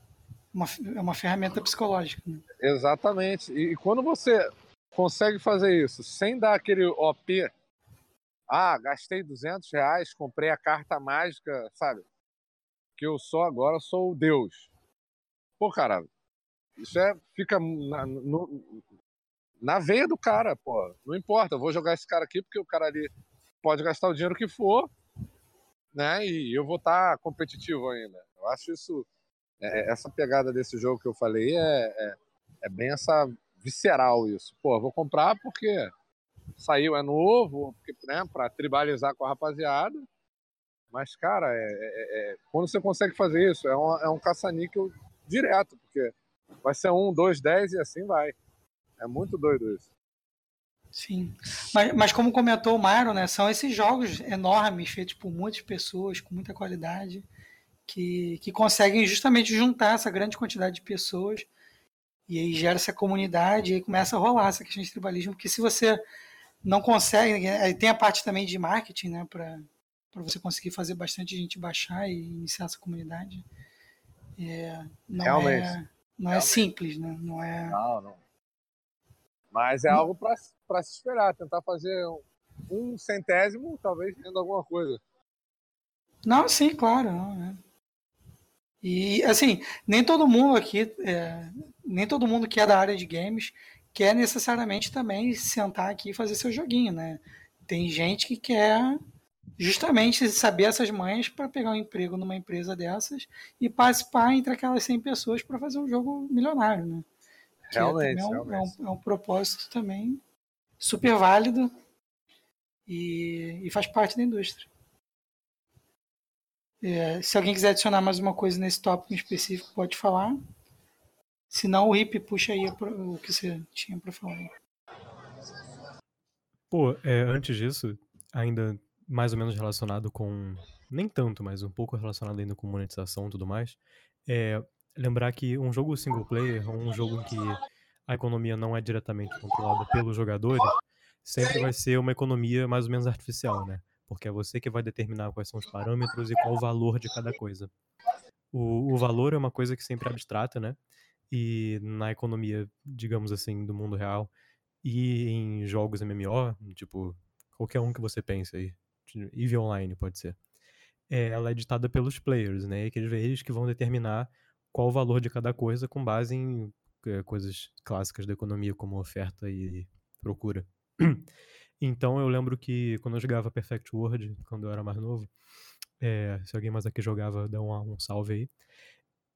uma, é uma ferramenta psicológica. Né?
Exatamente. E, e quando você consegue fazer isso sem dar aquele OP, ah, gastei 200 reais, comprei a carta mágica, sabe? Que eu sou agora, sou o Deus. Pô, cara, isso é, fica na, no, na veia do cara, pô. Não importa, eu vou jogar esse cara aqui porque o cara ali pode gastar o dinheiro que for, né? E eu vou estar tá competitivo ainda. Eu acho isso, é, é, essa pegada desse jogo que eu falei é, é, é bem essa visceral isso. Pô, vou comprar porque saiu, é novo, porque, né, para tribalizar com a rapaziada. Mas, cara, é, é, é, quando você consegue fazer isso, é, uma, é um caça-níquel direto, porque vai ser um, dois, dez e assim vai. É muito doido isso.
Sim. Mas, mas como comentou o Myron, né, são esses jogos enormes, feitos por muitas pessoas, com muita qualidade, que, que conseguem justamente juntar essa grande quantidade de pessoas e aí gera essa comunidade e aí começa a rolar essa questão de tribalismo, porque se você não consegue, aí tem a parte também de marketing, né, para você conseguir fazer bastante gente baixar e iniciar essa comunidade. É, não
Realmente.
é, não é simples, né? Não é.
Não, não. Mas é algo para se esperar, tentar fazer um centésimo, talvez tendo alguma coisa.
Não, sim, claro. Não, é. E assim, nem todo mundo aqui, é, nem todo mundo que é da área de games quer necessariamente também sentar aqui e fazer seu joguinho, né? Tem gente que quer justamente saber essas manhas para pegar um emprego numa empresa dessas e participar entre aquelas 100 pessoas para fazer um jogo milionário, né?
Realmente,
é, um,
realmente.
É, um, é um propósito também super válido e, e faz parte da indústria. É, se alguém quiser adicionar mais uma coisa nesse tópico em específico, pode falar. Se não, o Hip puxa aí o que você tinha para falar.
Pô, é, antes disso, ainda mais ou menos relacionado com. Nem tanto, mas um pouco relacionado ainda com monetização e tudo mais. É, lembrar que um jogo single player, um jogo em que a economia não é diretamente controlada pelos jogadores, sempre vai ser uma economia mais ou menos artificial, né? Porque é você que vai determinar quais são os parâmetros e qual o valor de cada coisa. O, o valor é uma coisa que sempre é abstrata, né? E na economia, digamos assim, do mundo real e em jogos MMO, tipo, qualquer um que você pense aí, EVE Online pode ser, é, ela é ditada pelos players, né? Que eles que vão determinar qual o valor de cada coisa com base em é, coisas clássicas da economia, como oferta e procura. [CLEARS THROAT] Então eu lembro que quando eu jogava Perfect World, quando eu era mais novo, é, se alguém mais aqui jogava, dá um, um salve aí.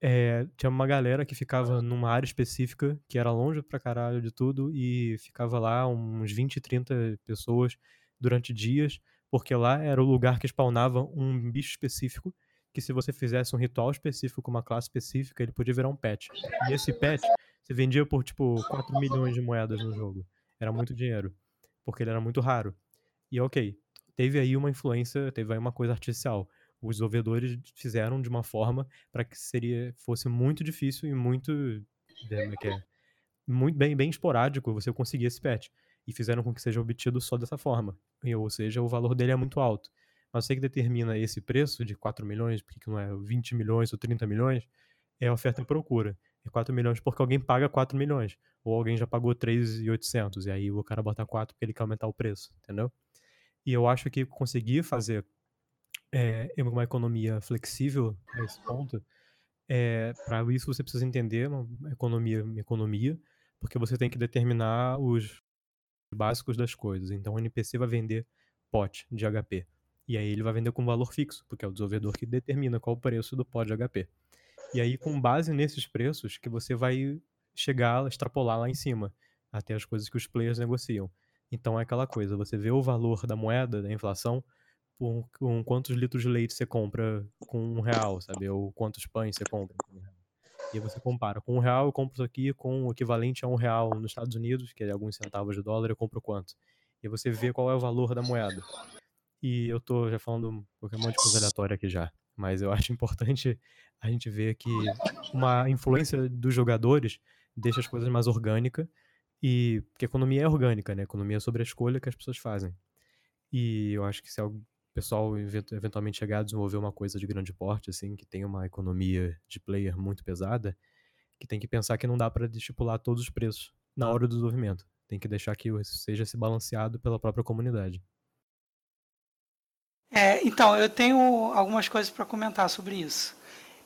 É, tinha uma galera que ficava numa área específica, que era longe pra caralho de tudo, e ficava lá uns 20, 30 pessoas durante dias, porque lá era o lugar que spawnava um bicho específico, que se você fizesse um ritual específico com uma classe específica, ele podia virar um pet. E esse pet você vendia por tipo 4 milhões de moedas no jogo. Era muito dinheiro, porque ele era muito raro. E ok, teve aí uma influência, teve aí uma coisa artificial os desenvolvedores fizeram de uma forma para que seria fosse muito difícil e muito é que é, muito bem bem esporádico você conseguir esse patch e fizeram com que seja obtido só dessa forma ou seja o valor dele é muito alto mas sei que determina esse preço de 4 milhões porque não é 20 milhões ou 30 milhões é oferta e procura é 4 milhões porque alguém paga 4 milhões ou alguém já pagou 3,800 e aí o cara bota 4 porque ele quer aumentar o preço entendeu e eu acho que conseguir fazer é, uma economia flexível nesse ponto, é, para isso você precisa entender uma economia, uma economia, porque você tem que determinar os básicos das coisas. Então o NPC vai vender pote de HP. E aí ele vai vender com valor fixo, porque é o desenvolvedor que determina qual o preço do pote de HP. E aí, com base nesses preços, que você vai chegar, extrapolar lá em cima, até as coisas que os players negociam. Então é aquela coisa, você vê o valor da moeda, da inflação, com, com quantos litros de leite você compra com um real, sabe? Ou quantos pães você compra com um real. E aí você compara. Com um real eu compro isso aqui, com o equivalente a um real nos Estados Unidos, que é alguns centavos de dólar, eu compro quanto. E você vê qual é o valor da moeda. E eu tô já falando qualquer monte de coisa aleatória aqui já. Mas eu [LAUGHS] acho importante a gente ver que uma influência dos jogadores deixa as coisas mais orgânicas. E porque economia é orgânica, né? Economia é sobre a escolha que as pessoas fazem. E eu acho que se pessoal eventualmente chegar a desenvolver uma coisa de grande porte, assim, que tem uma economia de player muito pesada, que tem que pensar que não dá para estipular todos os preços na hora do desenvolvimento. Tem que deixar que seja se balanceado pela própria comunidade.
É, então, eu tenho algumas coisas para comentar sobre isso.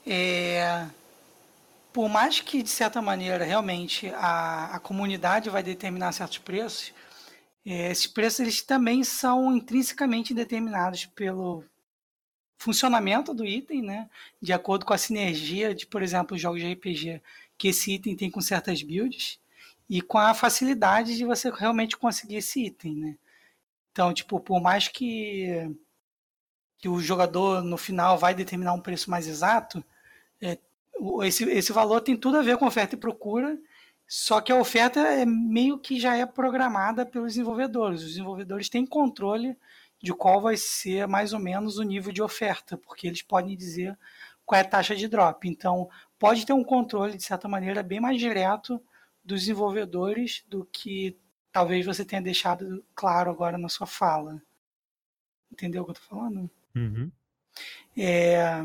É, por mais que, de certa maneira, realmente a, a comunidade vai determinar certos preços, é, esses preços eles também são intrinsecamente determinados pelo funcionamento do item, né? De acordo com a sinergia de, por exemplo, jogos de RPG que esse item tem com certas builds e com a facilidade de você realmente conseguir esse item, né? Então, tipo, por mais que que o jogador no final vai determinar um preço mais exato, é, esse, esse valor tem tudo a ver com oferta e procura só que a oferta é meio que já é programada pelos desenvolvedores. Os desenvolvedores têm controle de qual vai ser mais ou menos o nível de oferta, porque eles podem dizer qual é a taxa de drop. Então, pode ter um controle, de certa maneira, bem mais direto dos desenvolvedores do que talvez você tenha deixado claro agora na sua fala. Entendeu o que eu estou falando?
Uhum.
É...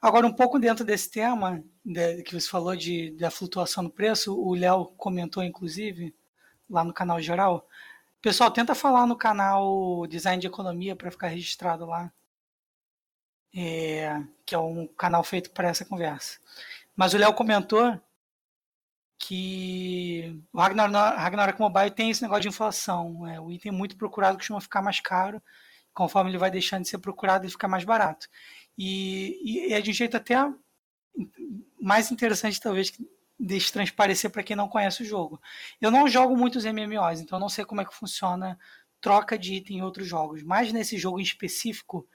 Agora, um pouco dentro desse tema, de, que você falou de, da flutuação do preço, o Léo comentou, inclusive, lá no canal geral. Pessoal, tenta falar no canal Design de Economia para ficar registrado lá. É, que é um canal feito para essa conversa. Mas o Léo comentou que o Ragnarok, Ragnarok Mobile tem esse negócio de inflação. É, o item muito procurado costuma ficar mais caro. Conforme ele vai deixando de ser procurado, ele fica mais barato. E, e é de um jeito até mais interessante, talvez, deixe transparecer para quem não conhece o jogo. Eu não jogo muitos MMOs, então não sei como é que funciona troca de item em outros jogos. Mas nesse jogo em específico,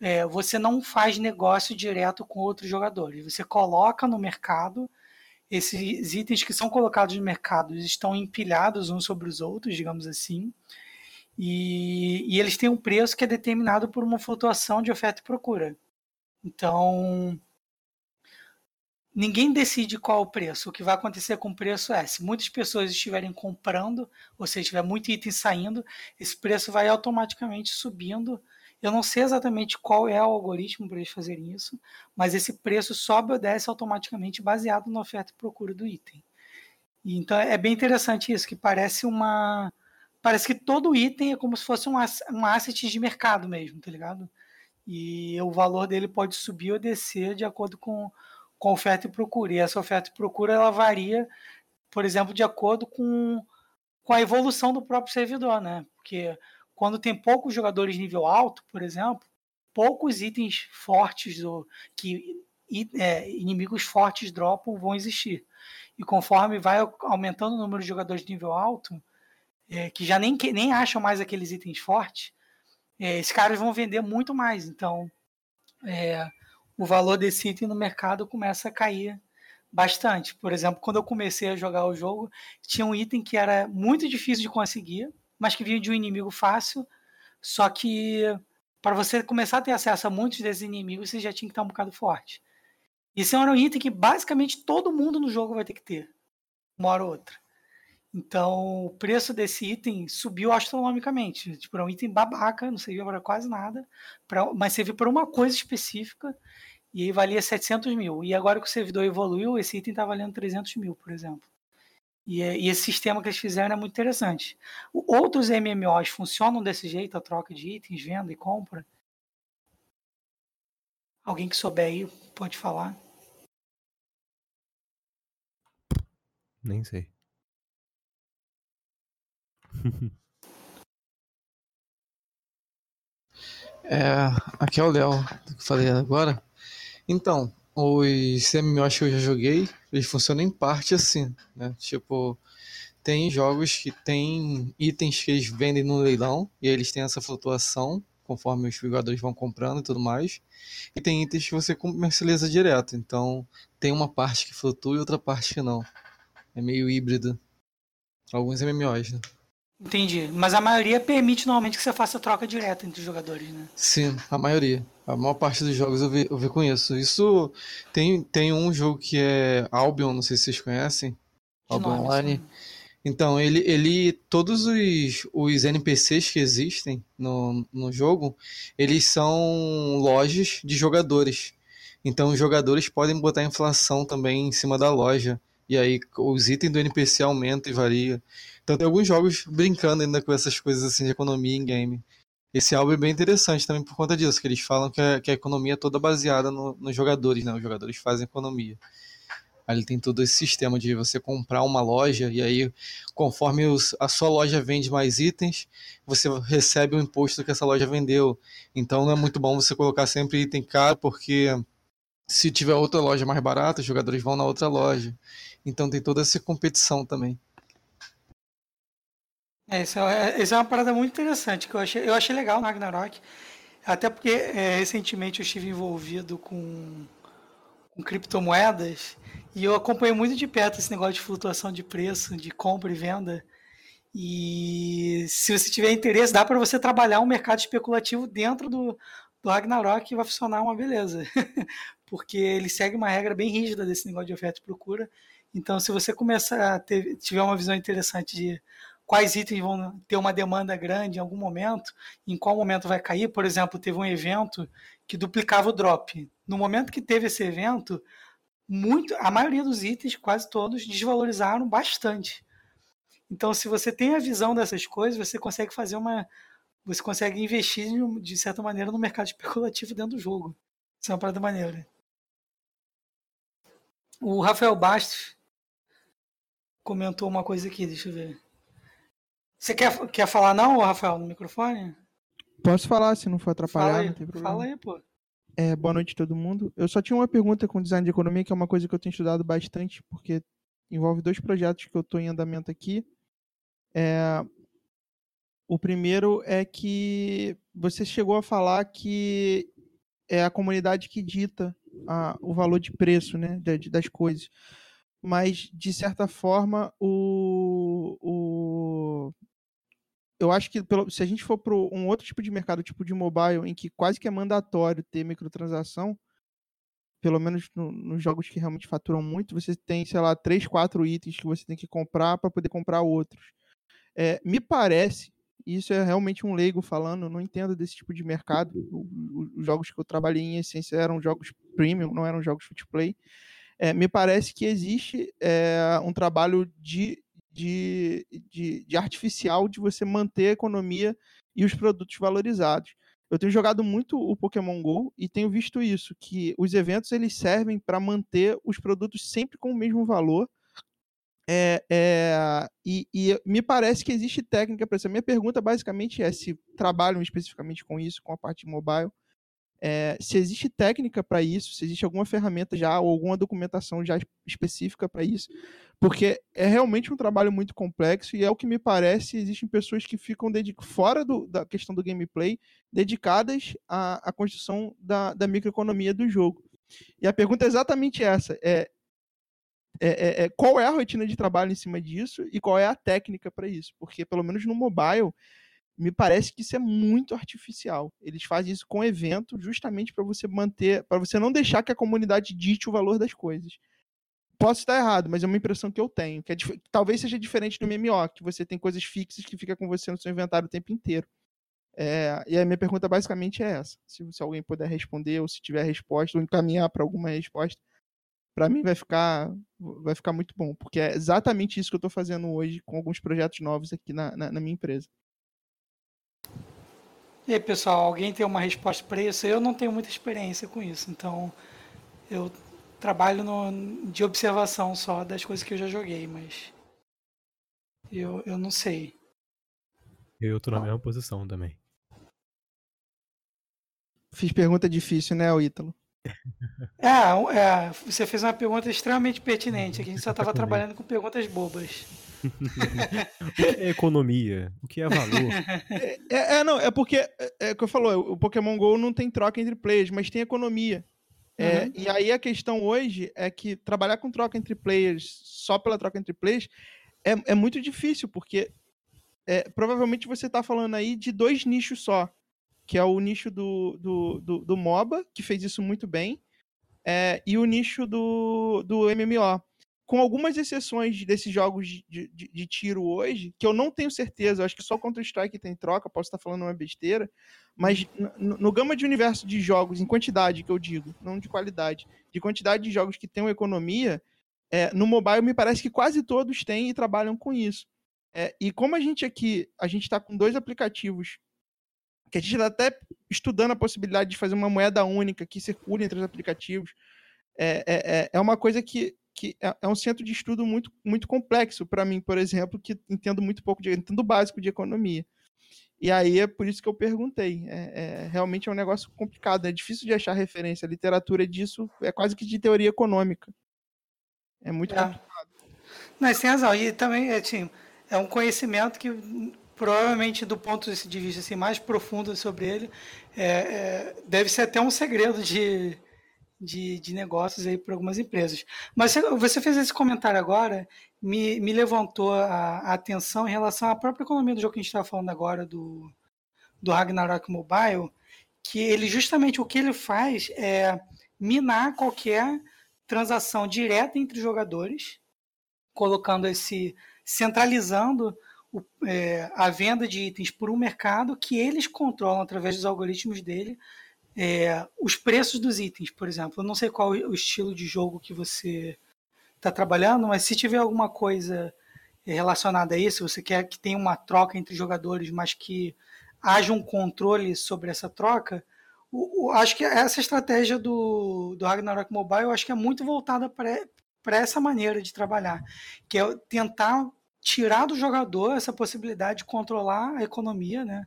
é, você não faz negócio direto com outros jogadores. Você coloca no mercado esses itens que são colocados no mercado estão empilhados uns sobre os outros, digamos assim, e, e eles têm um preço que é determinado por uma flutuação de oferta e procura. Então, ninguém decide qual o preço. O que vai acontecer com o preço é, se muitas pessoas estiverem comprando, ou seja, tiver muito item saindo, esse preço vai automaticamente subindo. Eu não sei exatamente qual é o algoritmo para eles fazerem isso, mas esse preço sobe ou desce automaticamente baseado na oferta e procura do item. Então é bem interessante isso, que parece uma. Parece que todo item é como se fosse um, um asset de mercado mesmo, tá ligado? E o valor dele pode subir ou descer de acordo com com oferta e procura. E essa oferta e procura ela varia, por exemplo, de acordo com, com a evolução do próprio servidor, né? Porque quando tem poucos jogadores nível alto, por exemplo, poucos itens fortes do, que é, inimigos fortes dropam vão existir. E conforme vai aumentando o número de jogadores de nível alto, é, que já nem, nem acham mais aqueles itens fortes, é, esses caras vão vender muito mais. Então, é, o valor desse item no mercado começa a cair bastante. Por exemplo, quando eu comecei a jogar o jogo, tinha um item que era muito difícil de conseguir, mas que vinha de um inimigo fácil, só que para você começar a ter acesso a muitos desses inimigos, você já tinha que estar um bocado forte. Esse é um item que basicamente todo mundo no jogo vai ter que ter, uma hora ou outra. Então, o preço desse item subiu astronomicamente. Tipo, era um item babaca, não servia para quase nada, pra, mas servia para uma coisa específica e aí valia 700 mil. E agora que o servidor evoluiu, esse item está valendo 300 mil, por exemplo. E, e, esse sistema que eles fizeram é muito interessante. Outros MMOs funcionam desse jeito, a troca de itens, venda e compra? Alguém que souber aí pode falar.
Nem sei.
É, aqui é o Léo, que falei agora. Então, os MMOs que eu já joguei, eles funcionam em parte assim, né? Tipo, tem jogos que tem itens que eles vendem no leilão e eles têm essa flutuação conforme os jogadores vão comprando e tudo mais. E tem itens que você comercializa direto. Então, tem uma parte que flutua e outra parte que não. É meio híbrido. Alguns MMOs, né?
Entendi. Mas a maioria permite normalmente que você faça troca direta entre os jogadores, né?
Sim, a maioria. A maior parte dos jogos eu vi, eu vi com isso. Isso tem, tem um jogo que é Albion, não sei se vocês conhecem. Albion nome, Online. Sim. Então, ele, ele todos os, os NPCs que existem no, no jogo, eles são lojas de jogadores. Então, os jogadores podem botar inflação também em cima da loja. E aí, os itens do NPC aumentam e varia. Então, tem alguns jogos brincando ainda com essas coisas assim de economia em game. Esse álbum é bem interessante também por conta disso, que eles falam que a, que a economia é toda baseada no, nos jogadores, né? Os jogadores fazem economia. Ele tem todo esse sistema de você comprar uma loja e aí, conforme os, a sua loja vende mais itens, você recebe o imposto que essa loja vendeu. Então não é muito bom você colocar sempre item caro, porque se tiver outra loja mais barata, os jogadores vão na outra loja. Então tem toda essa competição também.
É, isso é, isso é uma parada muito interessante que eu achei, eu achei legal no Ragnarok. Até porque é, recentemente eu estive envolvido com, com criptomoedas e eu acompanhei muito de perto esse negócio de flutuação de preço, de compra e venda. E se você tiver interesse, dá para você trabalhar um mercado especulativo dentro do, do Ragnarok e vai funcionar uma beleza. [LAUGHS] Porque ele segue uma regra bem rígida desse negócio de oferta e procura. Então, se você começar a ter, tiver uma visão interessante de quais itens vão ter uma demanda grande em algum momento, em qual momento vai cair, por exemplo, teve um evento que duplicava o drop. No momento que teve esse evento, muito, a maioria dos itens, quase todos, desvalorizaram bastante. Então, se você tem a visão dessas coisas, você consegue fazer uma. Você consegue investir de certa maneira no mercado [LAUGHS] especulativo dentro do jogo. Isso é uma parada maneira. O Rafael Bastos comentou uma coisa aqui, deixa eu ver. Você quer, quer falar não, Rafael, no microfone?
Posso falar, se não for atrapalhar,
fala aí,
não tem problema.
Fala aí, pô.
É, boa noite a todo mundo. Eu só tinha uma pergunta com design de economia, que é uma coisa que eu tenho estudado bastante, porque envolve dois projetos que eu estou em andamento aqui. É, o primeiro é que você chegou a falar que é a comunidade que dita a, o valor de preço né, das coisas. Mas, de certa forma, o, o, eu acho que pelo, se a gente for para um outro tipo de mercado, tipo de mobile, em que quase que é mandatório ter microtransação, pelo menos no, nos jogos que realmente faturam muito, você tem, sei lá, três, quatro itens que você tem que comprar para poder comprar outros. É, me parece, isso é realmente um leigo falando, não entendo desse tipo de mercado. Os jogos que eu trabalhei em essência eram jogos premium, não eram jogos free play. É, me parece que existe é, um trabalho de de, de, de artificial de você manter a economia e os produtos valorizados. eu tenho jogado muito o Pokémon Go e tenho visto isso, que os eventos eles servem para manter os produtos sempre com o mesmo valor. É, é, e, e, me parece que existe técnica para isso. A minha pergunta basicamente é se trabalham especificamente com isso, com a parte mobile, é, se existe técnica para isso, se existe alguma ferramenta já ou alguma documentação já específica para isso, porque é realmente um trabalho muito complexo e é o que me parece, existem pessoas que ficam fora do, da questão do gameplay, dedicadas à, à construção da, da microeconomia do jogo. E a pergunta é exatamente essa: é, é, é, é qual é a rotina de trabalho em cima disso e qual é a técnica para isso? Porque, pelo menos no mobile, me parece que isso é muito artificial. Eles fazem isso com evento justamente para você manter, para você não deixar que a comunidade dite o valor das coisas. Posso estar errado, mas é uma impressão que eu tenho, que é, talvez seja diferente do MMO, que você tem coisas fixas que fica com você no seu inventário o tempo inteiro. É, e a minha pergunta basicamente é essa. Se, se, alguém puder responder, ou se tiver resposta, ou encaminhar para alguma resposta, para mim vai ficar, vai ficar muito bom, porque é exatamente isso que eu estou fazendo hoje com alguns projetos novos aqui na, na, na minha empresa.
E aí, pessoal, alguém tem uma resposta para isso? Eu não tenho muita experiência com isso, então eu trabalho no, de observação só das coisas que eu já joguei, mas eu, eu não sei.
Eu tô na mesma posição também.
Fiz pergunta difícil, né, Ítalo?
É, é, você fez uma pergunta extremamente pertinente. Aqui a gente só estava trabalhando com perguntas bobas. [LAUGHS]
o que é economia? O que é valor?
É, é, é não, é porque, é, é o que eu falou, o Pokémon GO não tem troca entre players, mas tem economia. É, uhum. E aí a questão hoje é que trabalhar com troca entre players, só pela troca entre players, é, é muito difícil, porque é, provavelmente você está falando aí de dois nichos só, que é o nicho do, do, do, do MOBA, que fez isso muito bem, é, e o nicho do, do MMO com algumas exceções desses jogos de, de, de, tiro hoje, que eu não tenho certeza, acho que só Counter-Strike tem troca, posso estar falando uma besteira, mas no, no, gama de universo de jogos, em quantidade que eu digo, não de qualidade, de quantidade de jogos que tem uma economia, é, no mobile me parece que quase todos têm e trabalham com isso. É, e como a gente aqui, a gente está com dois aplicativos, que a gente está até estudando a possibilidade de fazer uma moeda única que circule entre os aplicativos, é, é, é, é uma coisa que que é, é um centro de estudo muito, muito complexo para mim, por exemplo, que entendo muito pouco de entendo básico de economia. E aí é por isso que eu perguntei. É, é, realmente é um negócio complicado, é difícil de achar referência. A literatura disso é quase que de teoria econômica. É muito é. complicado.
Mas tem razão. E também assim, é um conhecimento que provavelmente do ponto de vista assim, mais profundo sobre ele, é, é, deve ser até um segredo de, de, de negócios aí para algumas empresas. Mas você fez esse comentário agora, me, me levantou a, a atenção em relação à própria economia do jogo que a gente estava falando agora, do, do Ragnarok Mobile, que ele justamente o que ele faz é minar qualquer transação direta entre jogadores, colocando esse centralizando o, é, a venda de itens por um mercado que eles controlam através dos algoritmos dele é, os preços dos itens, por exemplo. Eu não sei qual o estilo de jogo que você está trabalhando, mas se tiver alguma coisa relacionada a isso, você quer que tenha uma troca entre jogadores, mas que haja um controle sobre essa troca, o, o, acho que essa estratégia do, do Ragnarok Mobile eu acho que é muito voltada para essa maneira de trabalhar, que é tentar tirar do jogador essa possibilidade de controlar a economia, né?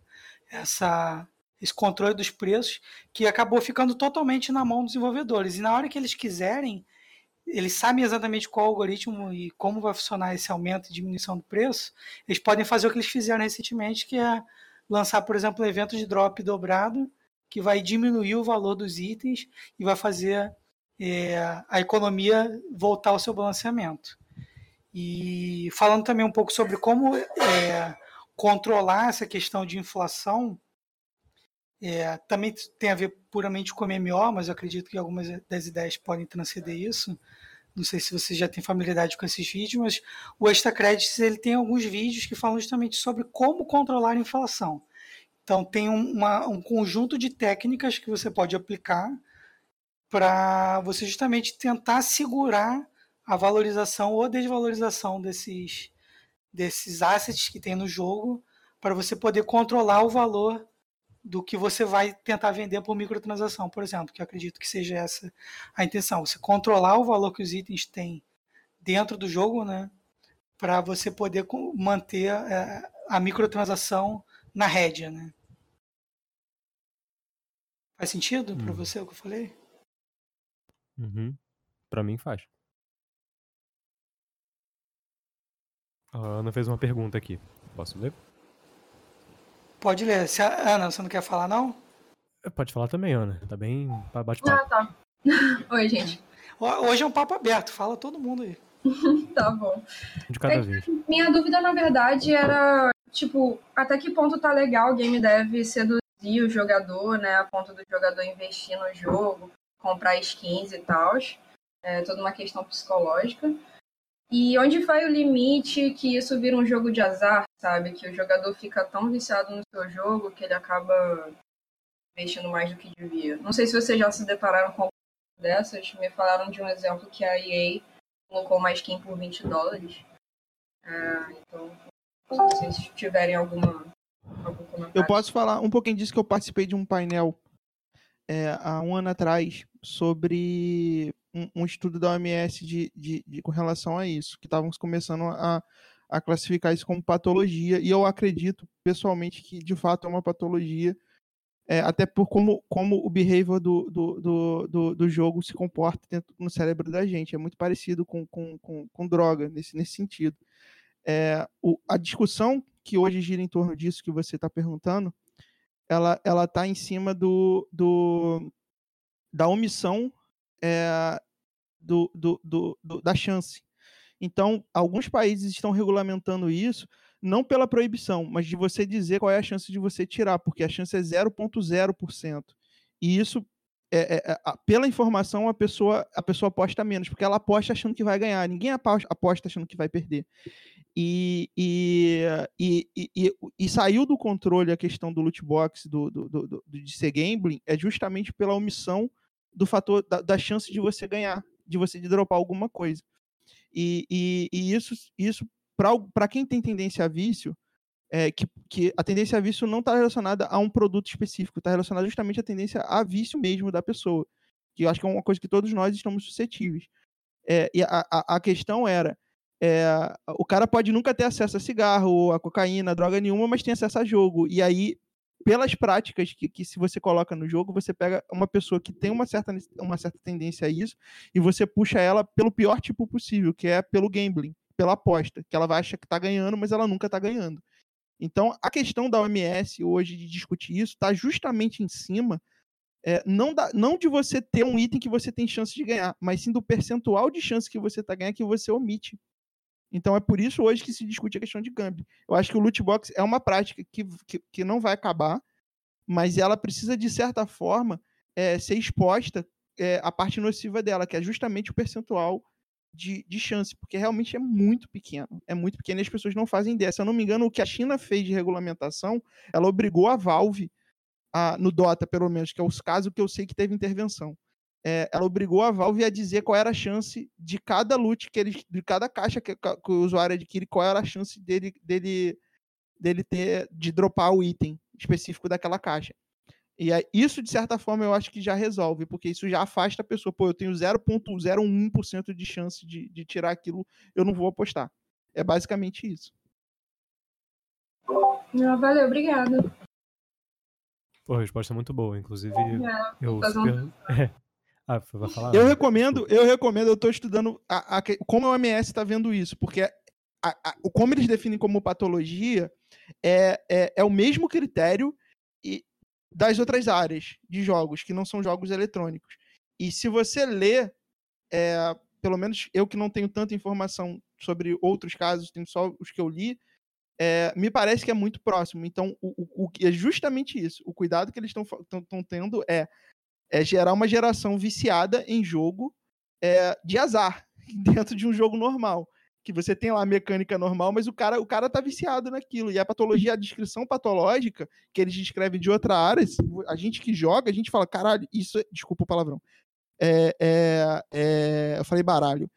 essa esse controle dos preços, que acabou ficando totalmente na mão dos desenvolvedores. E na hora que eles quiserem, eles sabem exatamente qual algoritmo e como vai funcionar esse aumento e diminuição do preço, eles podem fazer o que eles fizeram recentemente, que é lançar, por exemplo, um evento de drop dobrado, que vai diminuir o valor dos itens e vai fazer é, a economia voltar ao seu balanceamento. E falando também um pouco sobre como é, controlar essa questão de inflação, é, também tem a ver puramente com o MMO, mas eu acredito que algumas das ideias podem transcender isso. Não sei se você já tem familiaridade com esses vídeos, mas o Extra Credits ele tem alguns vídeos que falam justamente sobre como controlar a inflação. Então tem uma, um conjunto de técnicas que você pode aplicar para você justamente tentar segurar a valorização ou desvalorização desses, desses assets que tem no jogo para você poder controlar o valor do que você vai tentar vender por microtransação, por exemplo, que eu acredito que seja essa a intenção. Você controlar o valor que os itens têm dentro do jogo, né? Para você poder manter é, a microtransação na rédea, né? Faz sentido para uhum. você o que eu falei?
Uhum. Para mim faz. A Ana fez uma pergunta aqui. Posso ler?
Pode ler. Se a... Ana, você não quer falar, não?
Pode falar também, Ana. Tá bem bate-papo.
Ah, tá. [LAUGHS] Oi, gente.
Hoje é um papo aberto. Fala todo mundo aí. [LAUGHS]
tá bom.
De cada é, vez.
Minha dúvida, na verdade, era, tipo, até que ponto tá legal o game deve seduzir o jogador, né? A ponto do jogador investir no jogo, comprar skins e tal. É toda uma questão psicológica. E onde vai o limite que isso vira um jogo de azar, sabe? Que o jogador fica tão viciado no seu jogo que ele acaba investindo mais do que devia. Não sei se vocês já se depararam com dessas. Me falaram de um exemplo que a EA colocou uma skin por 20 dólares. É, então, se vocês tiverem alguma, algum comentário.
Eu posso falar um pouquinho disso que eu participei de um painel é, há um ano atrás sobre um, um estudo da OMS de, de, de, com relação a isso, que estávamos começando a, a classificar isso como patologia, e eu acredito pessoalmente que de fato é uma patologia, é, até por como, como o behavior do, do, do, do, jogo se comporta dentro no cérebro da gente. É muito parecido com, com, com, com droga nesse, nesse sentido. É, o, a discussão que hoje gira em torno disso que você está perguntando, ela ela está em cima do, do da omissão é, do, do, do, do, da chance. Então, alguns países estão regulamentando isso não pela proibição, mas de você dizer qual é a chance de você tirar, porque a chance é 0,0%. E isso, é, é, é, pela informação, a pessoa, a pessoa aposta menos, porque ela aposta achando que vai ganhar, ninguém aposta achando que vai perder. E, e, e, e, e, saiu do controle a questão do loot box, do, do, do, de ser gambling, é justamente pela omissão do fator da, da chance de você ganhar, de você de dropar alguma coisa. E, e, e isso, isso para quem tem tendência a vício, é, que, que a tendência a vício não está relacionada a um produto específico, está relacionada justamente à tendência a vício mesmo da pessoa, que eu acho que é uma coisa que todos nós estamos suscetíveis. É, e a, a, a, questão era, é, o cara pode nunca ter acesso a cigarro, a cocaína, a droga nenhuma, mas tem acesso a jogo. E aí pelas práticas que, que se você coloca no jogo, você pega uma pessoa que tem uma certa, uma certa tendência a isso e você puxa ela pelo pior tipo possível, que é pelo gambling, pela aposta, que ela vai achar que está ganhando, mas ela nunca está ganhando. Então, a questão da OMS hoje de discutir isso está justamente em cima é, não, da, não de você ter um item que você tem chance de ganhar, mas sim do percentual de chance que você está ganhando que você omite. Então é por isso hoje que se discute a questão de gambling. Eu acho que o loot box é uma prática que, que, que não vai acabar, mas ela precisa, de certa forma, é, ser exposta é, à parte nociva dela, que é justamente o percentual de, de chance, porque realmente é muito pequeno. É muito pequeno e as pessoas não fazem ideia. Se eu não me engano, o que a China fez de regulamentação, ela obrigou a Valve, a, no Dota, pelo menos, que é os casos que eu sei que teve intervenção é, ela obrigou a Valve a dizer qual era a chance de cada loot que eles, de cada caixa que, que o usuário adquire, qual era a chance dele, dele, dele ter de dropar o item específico daquela caixa. E aí, isso, de certa forma, eu acho que já resolve, porque isso já afasta a pessoa. Pô, eu tenho 0,01% de chance de, de tirar aquilo, eu não vou apostar. É basicamente isso.
Ah, valeu, obrigada.
Pô, a resposta é muito boa. Inclusive, é, eu super... é,
ah, vai falar? Eu recomendo, eu recomendo, eu estou estudando a, a, como a OMS está vendo isso, porque a, como eles definem como patologia é, é, é o mesmo critério e, das outras áreas de jogos, que não são jogos eletrônicos. E se você lê, é, pelo menos eu que não tenho tanta informação sobre outros casos, tenho só os que eu li, é, me parece que é muito próximo. Então, o, o, o, é justamente isso. O cuidado que eles estão tendo é é gerar uma geração viciada em jogo é, de azar [LAUGHS] dentro de um jogo normal. Que você tem lá a mecânica normal, mas o cara, o cara tá viciado naquilo. E a patologia, a descrição patológica, que eles descrevem de outra área, a gente que joga, a gente fala, caralho, isso é. Desculpa o palavrão. É, é, é, eu falei baralho.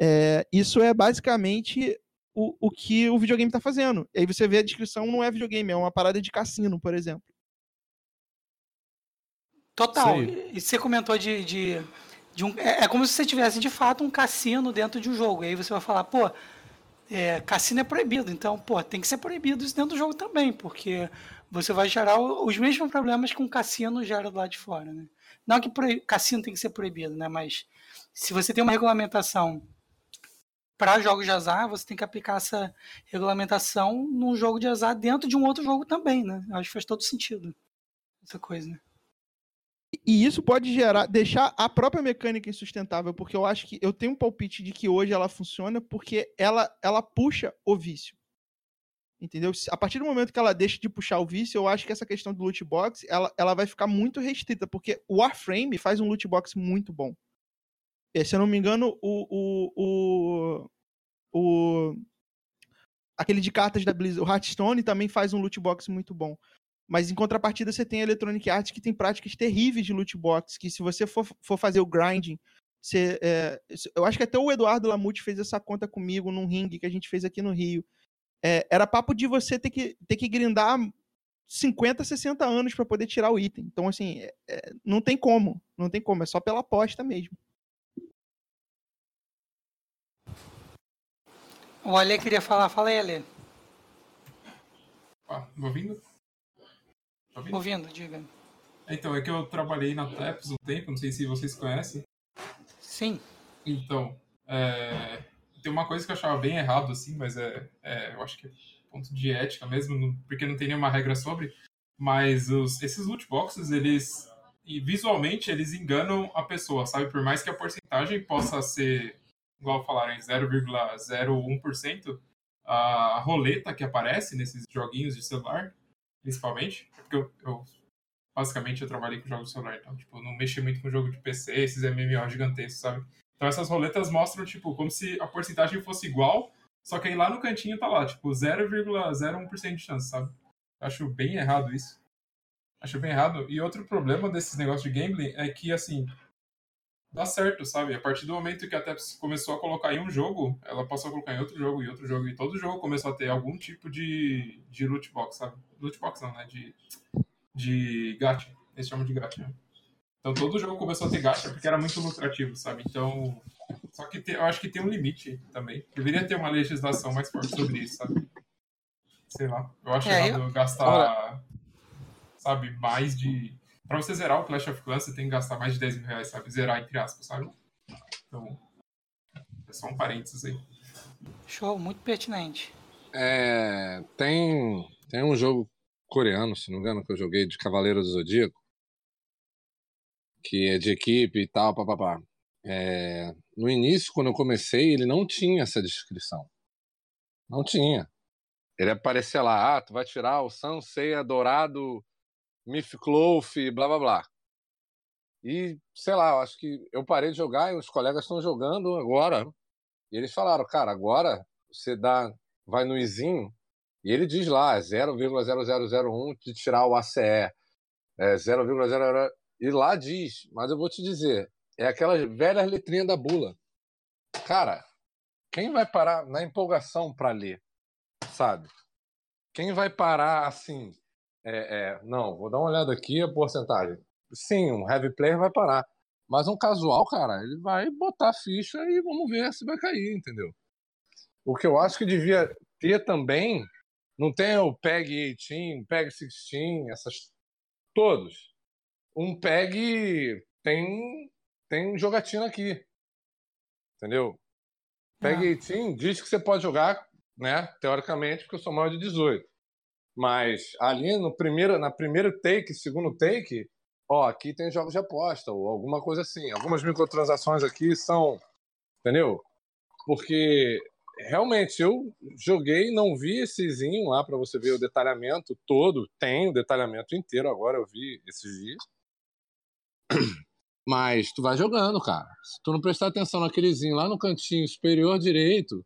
É, isso é basicamente o, o que o videogame está fazendo. E aí você vê a descrição, não é videogame, é uma parada de cassino, por exemplo.
Total. E você comentou de. de, de um, é, é, como se você tivesse de fato um cassino dentro de um jogo. E aí você vai falar, pô, é, cassino é proibido. Então, pô, tem que ser proibido isso dentro do jogo também, porque você vai gerar os mesmos problemas que um cassino gera do lado de fora, né? Não que cassino tem que ser proibido, né? Mas se você tem uma regulamentação para jogos de azar, você tem que aplicar essa regulamentação num jogo de azar dentro de um outro jogo também, né? Acho que faz todo sentido essa coisa, né?
E isso pode gerar, deixar a própria mecânica insustentável, porque eu acho que eu tenho um palpite de que hoje ela funciona porque ela, ela puxa o vício. Entendeu? A partir do momento que ela deixa de puxar o vício, eu acho que essa questão do loot box, ela, ela vai ficar muito restrita, porque o Warframe faz um loot box muito bom. É, se eu não me engano, o, o, o, o aquele de cartas da Blizzard, o Hearthstone também faz um loot box muito bom. Mas em contrapartida, você tem a Electronic Arts que tem práticas terríveis de loot box, que se você for, for fazer o grinding, você, é, eu acho que até o Eduardo Lamute fez essa conta comigo num ringue que a gente fez aqui no Rio. É, era papo de você ter que, ter que grindar 50, 60 anos para poder tirar o item. Então, assim, é, é, não tem como. Não tem como, é só pela aposta mesmo.
O Ale queria falar. Fala aí, Ale.
Ah, ouvindo?
Ouvindo? Ouvindo, diga.
Então, é que eu trabalhei na TEPS um tempo, não sei se vocês conhecem.
Sim.
Então, é... tem uma coisa que eu achava bem errado, assim, mas é, é, eu acho que é ponto de ética mesmo, porque não tem nenhuma regra sobre. Mas os, esses loot boxes, eles. Visualmente, eles enganam a pessoa, sabe? Por mais que a porcentagem possa ser, igual falaram, 0,01%, a roleta que aparece nesses joguinhos de celular, principalmente, porque eu, eu, basicamente eu trabalhei com jogos de celular, então, tipo, não mexi muito com jogo de PC, esses MMO gigantescos, sabe? Então essas roletas mostram, tipo, como se a porcentagem fosse igual, só que aí lá no cantinho tá lá, tipo, 0,01% de chance, sabe? Acho bem errado isso. Acho bem errado. E outro problema desses negócios de gambling é que, assim, dá certo, sabe? A partir do momento que a TEPS começou a colocar em um jogo, ela passou a colocar em outro jogo, e outro jogo, e todo jogo começou a ter algum tipo de, de loot box, sabe? Loot box não, né? De, de gacha. Eles chamam de gacha. Então todo jogo começou a ter gacha porque era muito lucrativo, sabe? Então. Só que eu acho que tem um limite também. Deveria ter uma legislação mais forte sobre isso, sabe? Sei lá. Eu acho é, errado eu... gastar, sabe, mais de Pra você zerar o Clash of Clans, você tem que gastar mais de 10 mil reais, sabe? Zerar, entre aspas, sabe? Então, é só um parênteses aí.
Show, muito pertinente.
É, tem, tem um jogo coreano, se não me engano, que eu joguei de Cavaleiro do Zodíaco, que é de equipe e tal, papapá. É, no início, quando eu comecei, ele não tinha essa descrição. Não tinha. Ele aparecia lá, ah, tu vai tirar o Sanseiya dourado Mifcloth, blá blá blá. E, sei lá, eu acho que eu parei de jogar e os colegas estão jogando agora. E eles falaram, cara, agora você dá, vai no izinho e ele diz lá, 0,0001 de tirar o ACE. É 0,00 e lá diz, mas eu vou te dizer, é aquela velha letrinha da bula. Cara, quem vai parar na empolgação para ler, sabe? Quem vai parar assim, é, é, não, vou dar uma olhada aqui a porcentagem. Sim, um heavy player vai parar. Mas um casual, cara, ele vai botar ficha e vamos ver se vai cair, entendeu? O que eu acho que devia ter também, não tem o PEG 18, PEG 16, essas. Todos. Um PEG tem, tem jogatina aqui. Entendeu? PEG ah. 18 diz que você pode jogar, né? Teoricamente, porque eu sou maior de 18. Mas ali no primeiro, na primeiro take, segundo take, ó, aqui tem jogos de aposta ou alguma coisa assim. Algumas microtransações aqui são, entendeu? Porque realmente eu joguei, não vi essezinho lá para você ver o detalhamento todo. Tem o detalhamento inteiro agora, eu vi esses [CLEARS THROAT] dias. Mas tu vai jogando, cara. Se tu não prestar atenção naquelezinho lá no cantinho superior direito,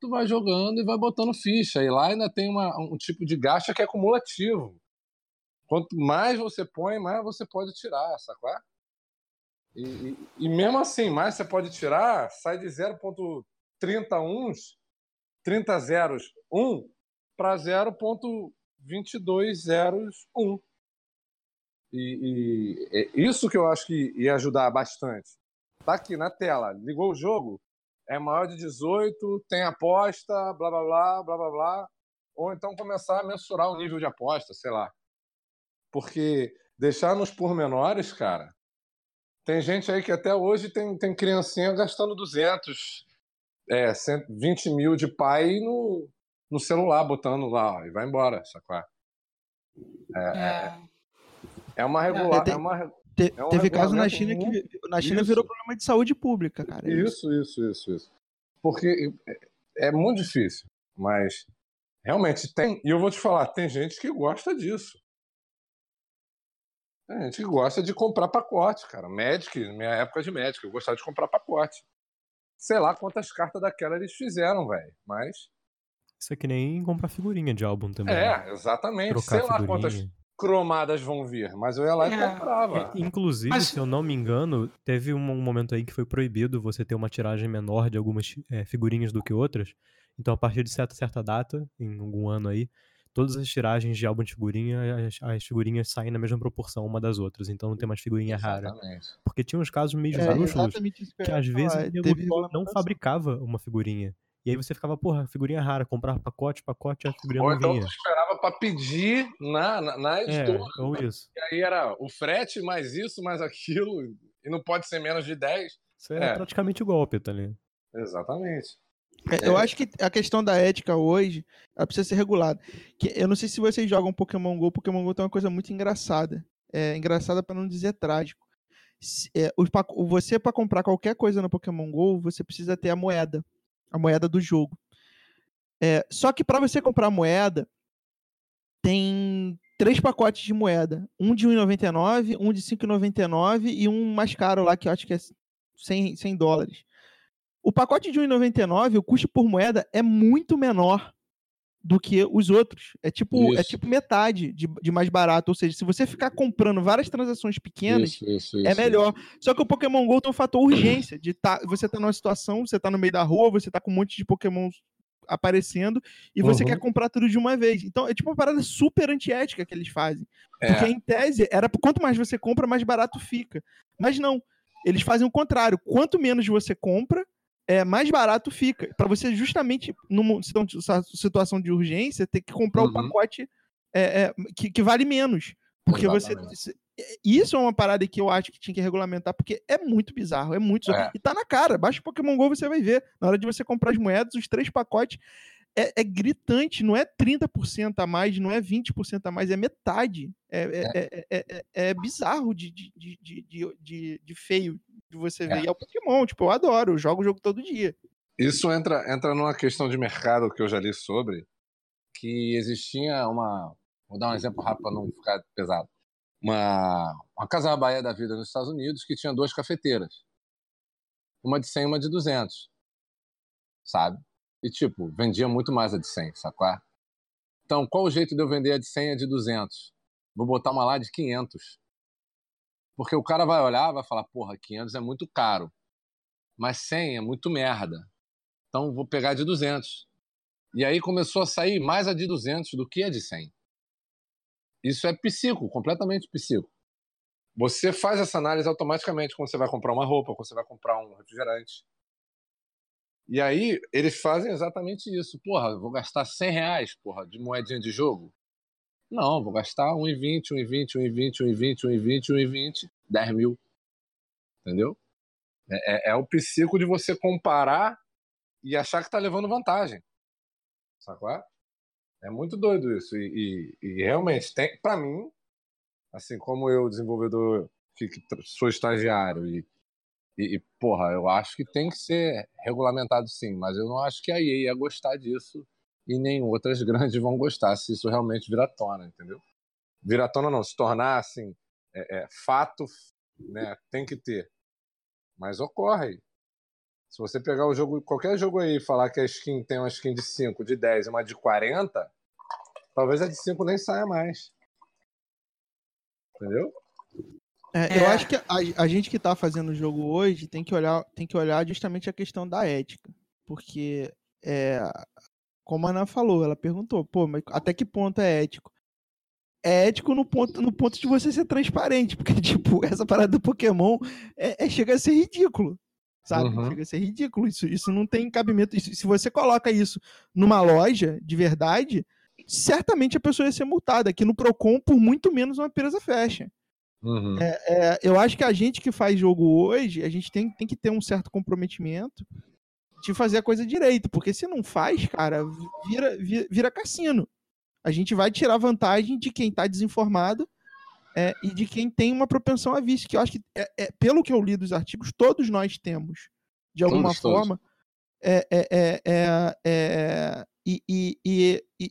tu vai jogando e vai botando ficha. E lá ainda tem uma, um tipo de gacha que é cumulativo. Quanto mais você põe, mais você pode tirar, sacou? E, e, e mesmo assim, mais você pode tirar, sai de 0.31, 30 zeros 1 para 0.22 zeros 1. E, e, e isso que eu acho que ia ajudar bastante. Tá aqui na tela, ligou o jogo, é maior de 18, tem aposta, blá blá blá, blá blá blá. Ou então começar a mensurar o nível de aposta, sei lá. Porque deixar nos pormenores, cara, tem gente aí que até hoje tem, tem criancinha gastando 200, é, 120 mil de pai no, no celular, botando lá, ó, e vai embora, sacou? É, é, é uma regular. É, é uma,
te, é um teve caso na China que na China isso. virou problema de saúde pública, cara.
É isso, isso, isso, isso. Porque é, é muito difícil, mas realmente tem. E eu vou te falar, tem gente que gosta disso. Tem gente que gosta de comprar pacote, cara. Magic, minha época de Magic, eu gostava de comprar pacote. Sei lá quantas cartas daquela eles fizeram, velho. Mas.
Isso é que nem comprar figurinha de álbum também.
É, né? exatamente. Trocar Sei lá figurinha. quantas cromadas vão vir, mas eu ia lá e é. comprava. É,
inclusive, mas... se eu não me engano, teve um, momento aí que foi proibido você ter uma tiragem menor de algumas é, figurinhas do que outras. Então, a partir de certa, certa data, em algum ano aí, todas as tiragens de álbum de figurinha, as, as, figurinhas saem na mesma proporção uma das outras, então não tem mais figurinha rara. Porque tinha uns casos meio é, que às vezes o não fabricava uma figurinha. E aí você ficava, porra, figurinha rara, comprava pacote, pacote, a figurinha ou não então vinha.
esperava para pedir na, na, na
é, editora. É, ou isso.
E aí era o frete, mais isso, mais aquilo, e não pode ser menos de 10.
Isso é, é. praticamente golpe, tá ali.
Exatamente.
É, eu acho que a questão da ética hoje ela precisa ser regulada. Que eu não sei se vocês jogam Pokémon GO, Pokémon GO tem uma coisa muito engraçada. É engraçada para não dizer trágico. É, você, para comprar qualquer coisa no Pokémon GO, você precisa ter a moeda. A moeda do jogo. É, só que para você comprar moeda, tem três pacotes de moeda. Um de 1,99, um de 5,99 e um mais caro lá, que eu acho que é 100, 100 dólares. O pacote de 1,99, o custo por moeda é muito menor do que os outros. É tipo, é tipo metade de, de, mais barato. Ou seja, se você ficar comprando várias transações pequenas, isso, isso, é melhor. Só que o Pokémon GO tem um fator urgência. De tá, você tá numa situação, você tá no meio da rua, você tá com um monte de Pokémon aparecendo e você uhum. quer comprar tudo de uma vez. Então é tipo uma parada super antiética que eles fazem. É. Porque em tese, era quanto mais você compra, mais barato fica. Mas não. Eles fazem o contrário. Quanto menos você compra, é, mais barato fica. Para você, justamente, numa situação de urgência, ter que comprar o uhum. um pacote é, é, que, que, vale menos. Porque Exatamente. você. Isso é uma parada que eu acho que tinha que regulamentar, porque é muito bizarro, é muito. É. E tá na cara. Baixa o Pokémon GO, você vai ver. Na hora de você comprar as moedas, os três pacotes. É, é, gritante, não é 30% a mais, não é 20% a mais, é metade. É, é, é, é, é bizarro de, de, de, de, de, feio de você ver. É. E é o Pokémon, tipo, eu adoro, eu jogo o jogo todo dia.
Isso entra, entra numa questão de mercado que eu já li sobre, que existia uma. Vou dar um exemplo rápido para não ficar pesado. Uma, uma Casa Bahia da Vida nos Estados Unidos que tinha duas cafeteiras. Uma de 100 e uma de 200. Sabe? E, tipo, vendia muito mais a de 100, sacou? Então, qual o jeito de eu vender a de 100 e a de 200? Vou botar uma lá de 500. Porque o cara vai olhar vai falar, porra, 500 é muito caro. Mas 100 é muito merda. Então, vou pegar de 200. E aí começou a sair mais a de 200 do que a de 100. Isso é psico, completamente psico. Você faz essa análise automaticamente quando você vai comprar uma roupa, quando você vai comprar um refrigerante. E aí, eles fazem exatamente isso. Porra, vou gastar 100 reais, porra, de moedinha de jogo? Não, vou gastar 1,20, 1,20, 1,20, 1,20, 1,20, 1,20, 10 mil. Entendeu? É, é, é, o psico de você comparar e achar que tá levando vantagem. Sacou? É muito doido isso. E, e, e realmente, tem, para mim, assim como eu, desenvolvedor, que, que sou estagiário e e, e, porra, eu acho que tem que ser regulamentado sim, mas eu não acho que a EA ia gostar disso e nem outras [LAUGHS] grandes vão gostar se isso realmente virar tona, entendeu? Virar tona não, se tornar assim, é, é, fato, né, tem que ter. Mas ocorre. Se você pegar o jogo, qualquer jogo aí e falar que a skin tem uma skin de 5, de 10 e uma de 40, talvez a de 5 nem saia mais. Entendeu?
É, é. Eu acho que a, a, gente que está fazendo o jogo hoje tem que olhar, tem que olhar justamente a questão da ética. Porque, é, como a Ana falou, ela perguntou, pô, mas até que ponto é ético? é ético no ponto, no ponto de você ser transparente, [LAUGHS] porque, tipo, essa parada do Pokémon é, é chega a ser ridículo, sabe?
Uhum.
Chega a ser ridículo. Isso, isso não tem cabimento. Isso- se você coloca isso numa loja de verdade, certamente a pessoa ia ser multada. Aqui no Procon, por muito menos, uma empresa fecha.
Uhum.
É, eu acho que a gente que faz jogo hoje, a gente tem, tem que ter um certo comprometimento de fazer a coisa direito, porque se não faz, cara, vira, vira, vira cassino. A gente vai tirar vantagem de quem está desinformado é, e de quem tem uma propensão a vício, que eu acho que, é, é, pelo que eu li dos artigos, todos nós temos, de alguma
Todos, todos.
forma. É, é, é, é, é, e, e, e- e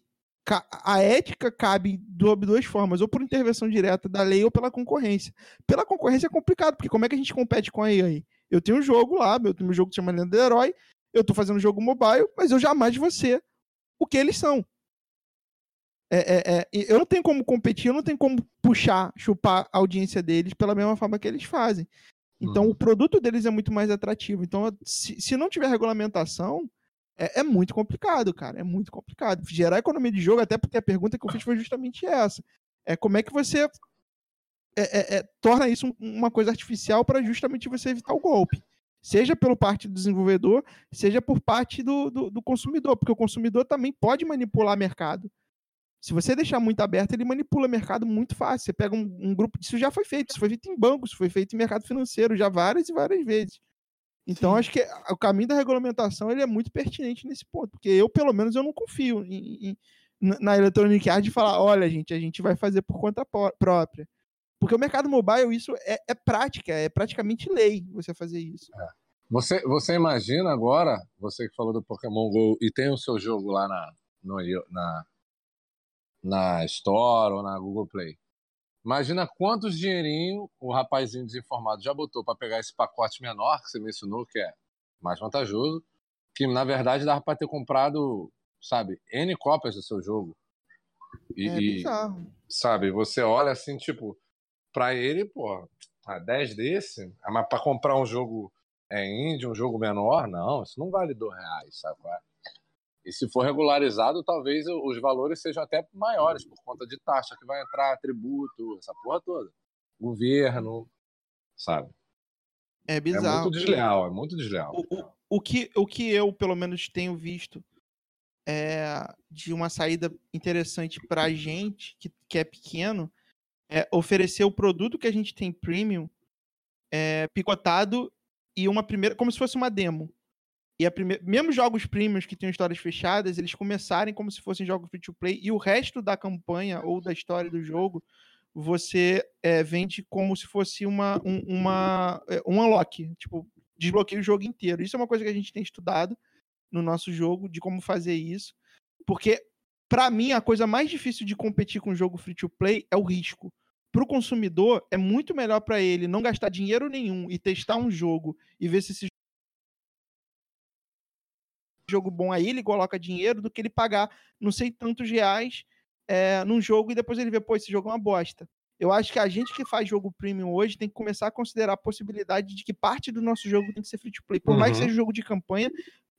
a ética cabe de duas formas, ou por intervenção direta da lei ou pela concorrência. Pela concorrência é complicado, porque como é que a gente compete com a EA? Eu tenho um jogo lá, eu tenho um jogo que se chama Lenda do Herói, eu tô fazendo jogo mobile, mas eu jamais vou ser o que eles são. É, é, é, eu não tenho como competir, eu não tenho como puxar, chupar a audiência deles pela mesma forma que eles fazem. Então
Uhum.
o produto deles é muito mais atrativo. Então, se, se não tiver regulamentação, é, é muito complicado, cara. É muito complicado. Gerar economia de jogo, até porque a pergunta que eu fiz foi justamente essa. É como é que você é, é, torna isso um- uma coisa artificial para justamente você evitar o golpe. Seja pelo parte do desenvolvedor, seja por parte do, do, do consumidor, porque o consumidor também pode manipular mercado. Se você deixar muito aberto, ele manipula mercado muito fácil. Você pega um, um grupo. Isso já foi feito. Isso foi feito em bancos, foi feito em mercado financeiro já várias e várias vezes. Então,
Sim.
acho que o caminho da regulamentação ele é muito pertinente nesse ponto. Porque eu, pelo menos, eu não confio em- em- na Electronic Arts de falar: olha, gente, a gente vai fazer por conta pró- própria. Porque o mercado mobile, isso é, é prática, é praticamente lei você fazer isso.
Você, você imagina agora, você que falou do Pokémon GO e tem o seu jogo lá na, no, na, na Store ou na Google Play. Imagina quantos dinheirinho o rapazinho desinformado já botou para pegar esse pacote menor que você mencionou, que é mais vantajoso, que na verdade dava para ter comprado, sabe, N cópias do seu jogo. E,
é
e,
bizarro.
sabe, você olha assim, tipo, pra ele, pô, a 10 desse, ah, mas pra comprar um jogo é, indie, um jogo menor, não, isso não vale 2 reais, sabe? é? E se for regularizado, talvez os valores sejam até maiores, por conta de taxa que vai entrar, tributo, essa porra toda. Governo, sabe?
É
É
bizarro.
muito desleal, é muito desleal.
o, o, o que, o que eu, pelo menos, tenho visto é, de uma saída interessante para a gente, que, que é pequeno, é oferecer o produto que a gente tem premium é, picotado e uma primeira. como se fosse uma demo. E a primeira, mesmo jogos premiums que têm histórias fechadas, eles começarem como se fossem jogos free to play e o resto da campanha ou da história do jogo você é, vende como se fosse uma, um, uma, é, um unlock. Tipo, desbloqueia o jogo inteiro. Isso é uma coisa que a gente tem estudado no nosso jogo, de como fazer isso. Porque, para mim, a coisa mais difícil de competir com um jogo free to play é o risco. Para o consumidor, é muito melhor para ele não gastar dinheiro nenhum e testar um jogo e ver se esse jogo bom aí ele coloca dinheiro do que ele pagar não sei tantos reais é, num jogo e depois ele vê, pô, esse jogo é uma bosta. Eu acho que a gente que faz jogo premium hoje tem que começar a considerar a possibilidade de que parte do nosso jogo tem que ser free to play. Por mais que
Uhum.
seja um jogo de campanha,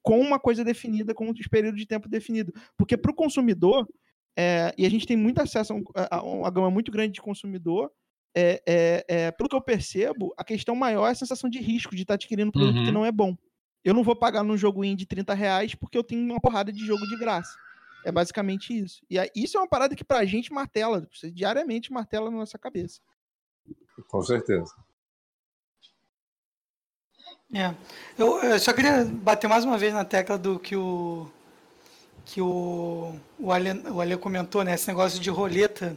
com uma coisa definida, com um período de tempo definido. Porque para o consumidor, é, e a gente tem muito acesso a, um- a- uma gama muito grande de consumidor, é, é, é, pelo que eu percebo, a questão maior é a sensação de risco de estar adquirindo um produto que
Uhum.
não é bom. Eu não vou pagar num jogo indie 30 reais porque eu tenho uma porrada de jogo de graça. É basicamente isso. E isso é uma parada que pra gente martela, você diariamente martela na nossa cabeça.
Com certeza.
É. Eu, eu só queria bater mais uma vez na tecla do que o que o, o, Ale, o Ale comentou, né? Esse negócio de roleta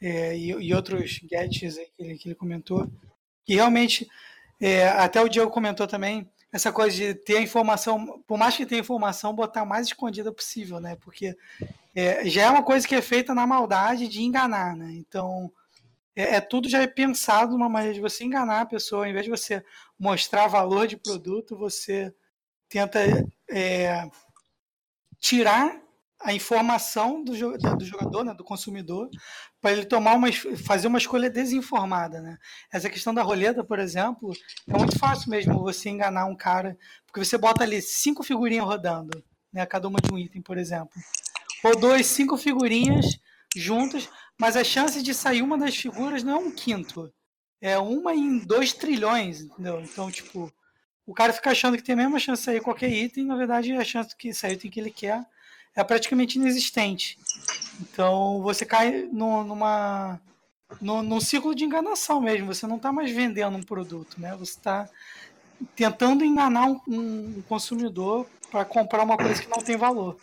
é, e, e outros gadgets que ele, que ele comentou. Que realmente, é, até o Diego comentou também, essa coisa de ter a informação, por mais que tenha informação, botar mais escondida possível, né? Porque é, já é uma coisa que é feita na maldade de enganar, né? Então, é, é tudo já é pensado numa maneira de você enganar a pessoa, em vez de você mostrar valor de produto, você tenta é, tirar a informação do, do jogador, né, do consumidor, para ele tomar uma, fazer uma escolha desinformada, né? Essa questão da roleta, por exemplo, é muito fácil mesmo você enganar um cara, porque você bota ali cinco figurinhas rodando, né, cada uma de um item, por exemplo. Rodou as cinco figurinhas, juntas, mas a chance de sair uma das figuras não é um quinto. É uma em dois trilhões, entendeu? Então, tipo, o cara fica achando que tem a mesma chance de sair qualquer item, na verdade a chance de que sair o item que ele quer é praticamente inexistente. Então você cai no, numa no, num ciclo de enganação mesmo. Você não está mais vendendo um produto, né? Você está tentando enganar um, um consumidor para comprar uma coisa que não tem valor,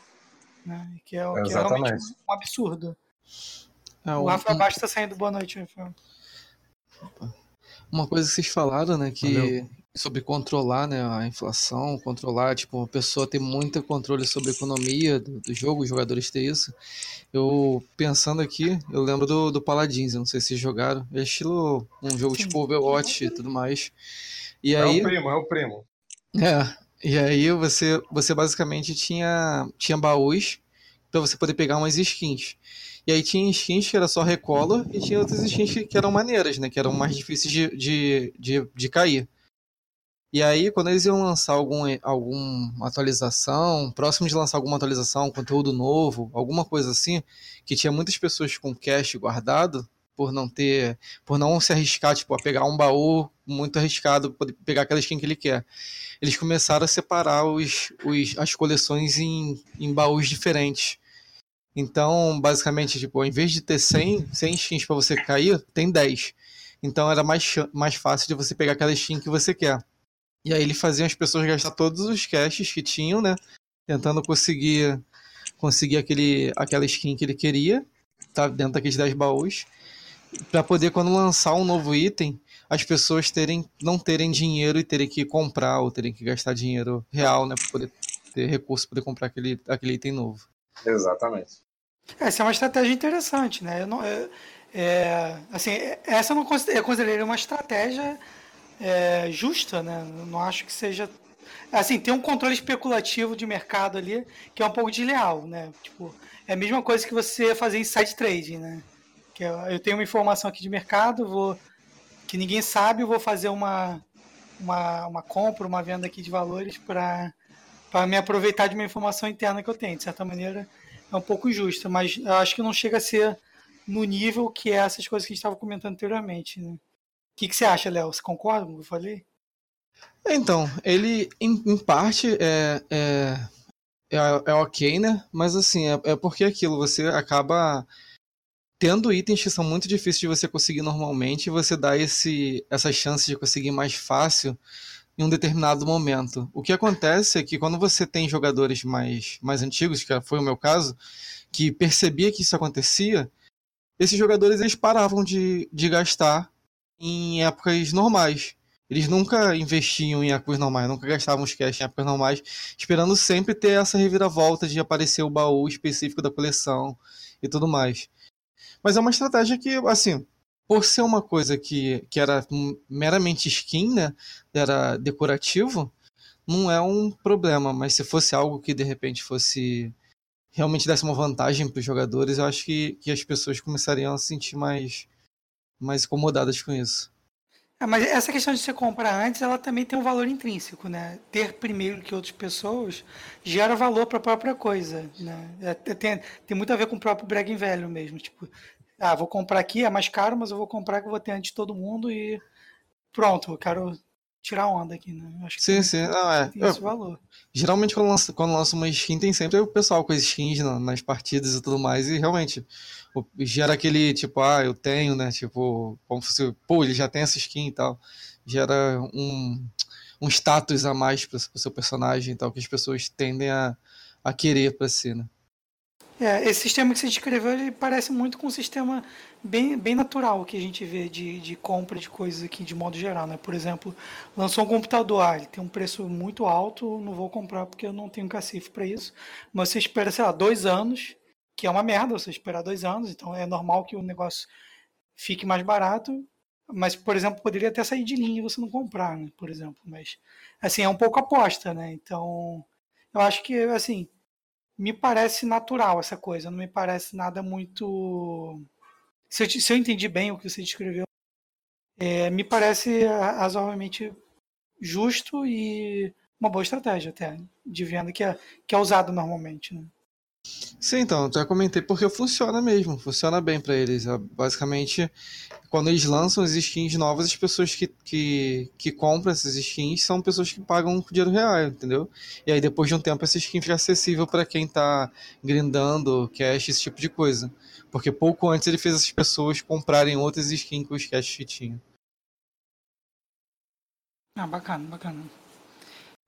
né? Que é, que é realmente um absurdo. É, o Rafael Baixo está saindo. Boa noite, Rafael.
Uma coisa que vocês falaram, né? Que Valeu sobre controlar né, a inflação, controlar, tipo, uma pessoa ter muito controle sobre a economia do, do jogo, os jogadores ter isso. Eu, pensando aqui, eu lembro do, do Paladins, eu não sei se jogaram, é estilo um jogo tipo Overwatch e tudo mais. E aí,
é o primo, é o primo.
É, e aí você, você basicamente tinha, tinha baús para você poder pegar umas skins. E aí tinha skins que era só recola e tinha outras skins que eram maneiras, né? Que eram mais difíceis de, de, de, de cair. E aí, quando eles iam lançar algum, alguma atualização, próximo de lançar alguma atualização, conteúdo novo, alguma coisa assim, que tinha muitas pessoas com cash guardado, por não ter, por não se arriscar, tipo, a pegar um baú muito arriscado, poder pegar aquela skin que ele quer. Eles começaram a separar os, os, as coleções em, em baús diferentes. Então, basicamente, tipo, invés de ter 100, 100 skins para você cair, tem 10. Então era mais, mais fácil de você pegar aquela skin que você quer. E aí ele fazia as pessoas gastar todos os caches que tinham, né? Tentando conseguir conseguir aquele, aquela skin que ele queria, tá? Dentro daqueles 10 baús. para poder, quando lançar um novo item, as pessoas terem, não terem dinheiro e terem que comprar ou terem que gastar dinheiro real, né? Pra poder ter recurso para poder comprar aquele, aquele item novo.
Exatamente.
Essa é uma estratégia interessante, né? Eu não, é, é, assim, essa eu não considero, eu consideraria uma estratégia é, justa, né? Não acho que seja. Assim, tem um controle especulativo de mercado ali que é um pouco desleal, né? Tipo, é a mesma coisa que você fazer inside trading, né? Que eu, eu tenho uma informação aqui de mercado, vou que ninguém sabe, eu vou fazer uma, uma, uma compra, uma venda aqui de valores para me aproveitar de uma informação interna que eu tenho. De certa maneira, é um pouco justa, mas acho que não chega a ser no nível que é essas coisas que a gente estava comentando anteriormente. Né? O que, que você acha, Léo? Você concorda com o que eu falei?
Então, ele, em, em parte, é, é, é, é, ok, né? Mas, assim, é, é porque aquilo, você acaba tendo itens que são muito difíceis de você conseguir normalmente, você dá esse, essa chance de conseguir mais fácil em um determinado momento. O que acontece é que quando você tem jogadores mais, mais antigos, que foi o meu caso, que percebia que isso acontecia, esses jogadores eles paravam de, de gastar em épocas normais. Eles nunca investiam em épocas normais, nunca gastavam os cash em épocas normais, esperando sempre ter essa reviravolta de aparecer o baú específico da coleção e tudo mais. Mas é uma estratégia que, assim, por ser uma coisa que, que era meramente skin, né, era decorativo, não é um problema. Mas se fosse algo que de repente fosse realmente desse uma vantagem para os jogadores, eu acho que, que as pessoas começariam a se sentir mais mais incomodadas com isso.
É, mas essa questão de você comprar antes, ela também tem um valor intrínseco, né? Ter primeiro que outras pessoas gera valor para a própria coisa, né? É, tem, tem muito a ver com o próprio bragging velho mesmo, tipo, ah, vou comprar aqui, é mais caro, mas eu vou comprar que eu vou ter antes de todo mundo e pronto, eu quero tirar onda aqui, né?
Acho que sim, tem, sim. Não, é.
tem esse valor.
Geralmente quando lança, quando lança uma skin, tem sempre o pessoal com as skins nas partidas e tudo mais, e realmente gera aquele tipo, ah, eu tenho, né? Tipo, como se, pô, ele já tem essa skin e tal. Gera um, um status a mais para o seu personagem e tal, que as pessoas tendem a, a querer para si, né?
É, esse sistema que você descreveu ele parece muito com um sistema bem, bem natural que a gente vê de, de compra de coisas aqui de modo geral. Né? Por exemplo, lançou um computador, ah, ele tem um preço muito alto, não vou comprar porque eu não tenho cacife para isso. Mas você espera, sei lá, dois anos, que é uma merda você esperar dois anos, então é normal que o negócio fique mais barato. Mas, por exemplo, poderia até sair de linha e você não comprar, né? por exemplo. Mas, assim, é um pouco aposta, né? Então, eu acho que, assim, me parece natural essa coisa, não me parece nada muito. Se eu, se eu entendi bem o que você descreveu, é, me parece razoavelmente justo e uma boa estratégia até de venda que é, que é usado normalmente. Né?
Sim, então, até comentei porque funciona mesmo, funciona bem para eles. É, basicamente, quando eles lançam as skins novas, as pessoas que, que, que compram essas skins são pessoas que pagam com dinheiro real, entendeu? E aí depois de um tempo essa skin fica acessível para quem tá grindando, cash, esse tipo de coisa. Porque pouco antes ele fez essas pessoas comprarem outras skins com os cash que tinham.
Ah, bacana, bacana.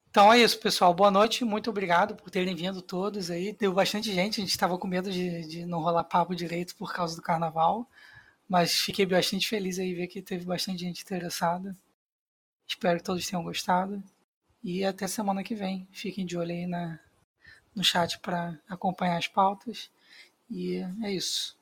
Então é isso, pessoal. Boa noite. Muito obrigado por terem vindo todos aí. Deu bastante gente. A gente estava com medo de, de não rolar papo direito por causa do carnaval. Mas fiquei bastante feliz aí ver que teve bastante gente interessada. Espero que todos tenham gostado. E até semana que vem. Fiquem de olho aí na, no chat para acompanhar as pautas. E é isso.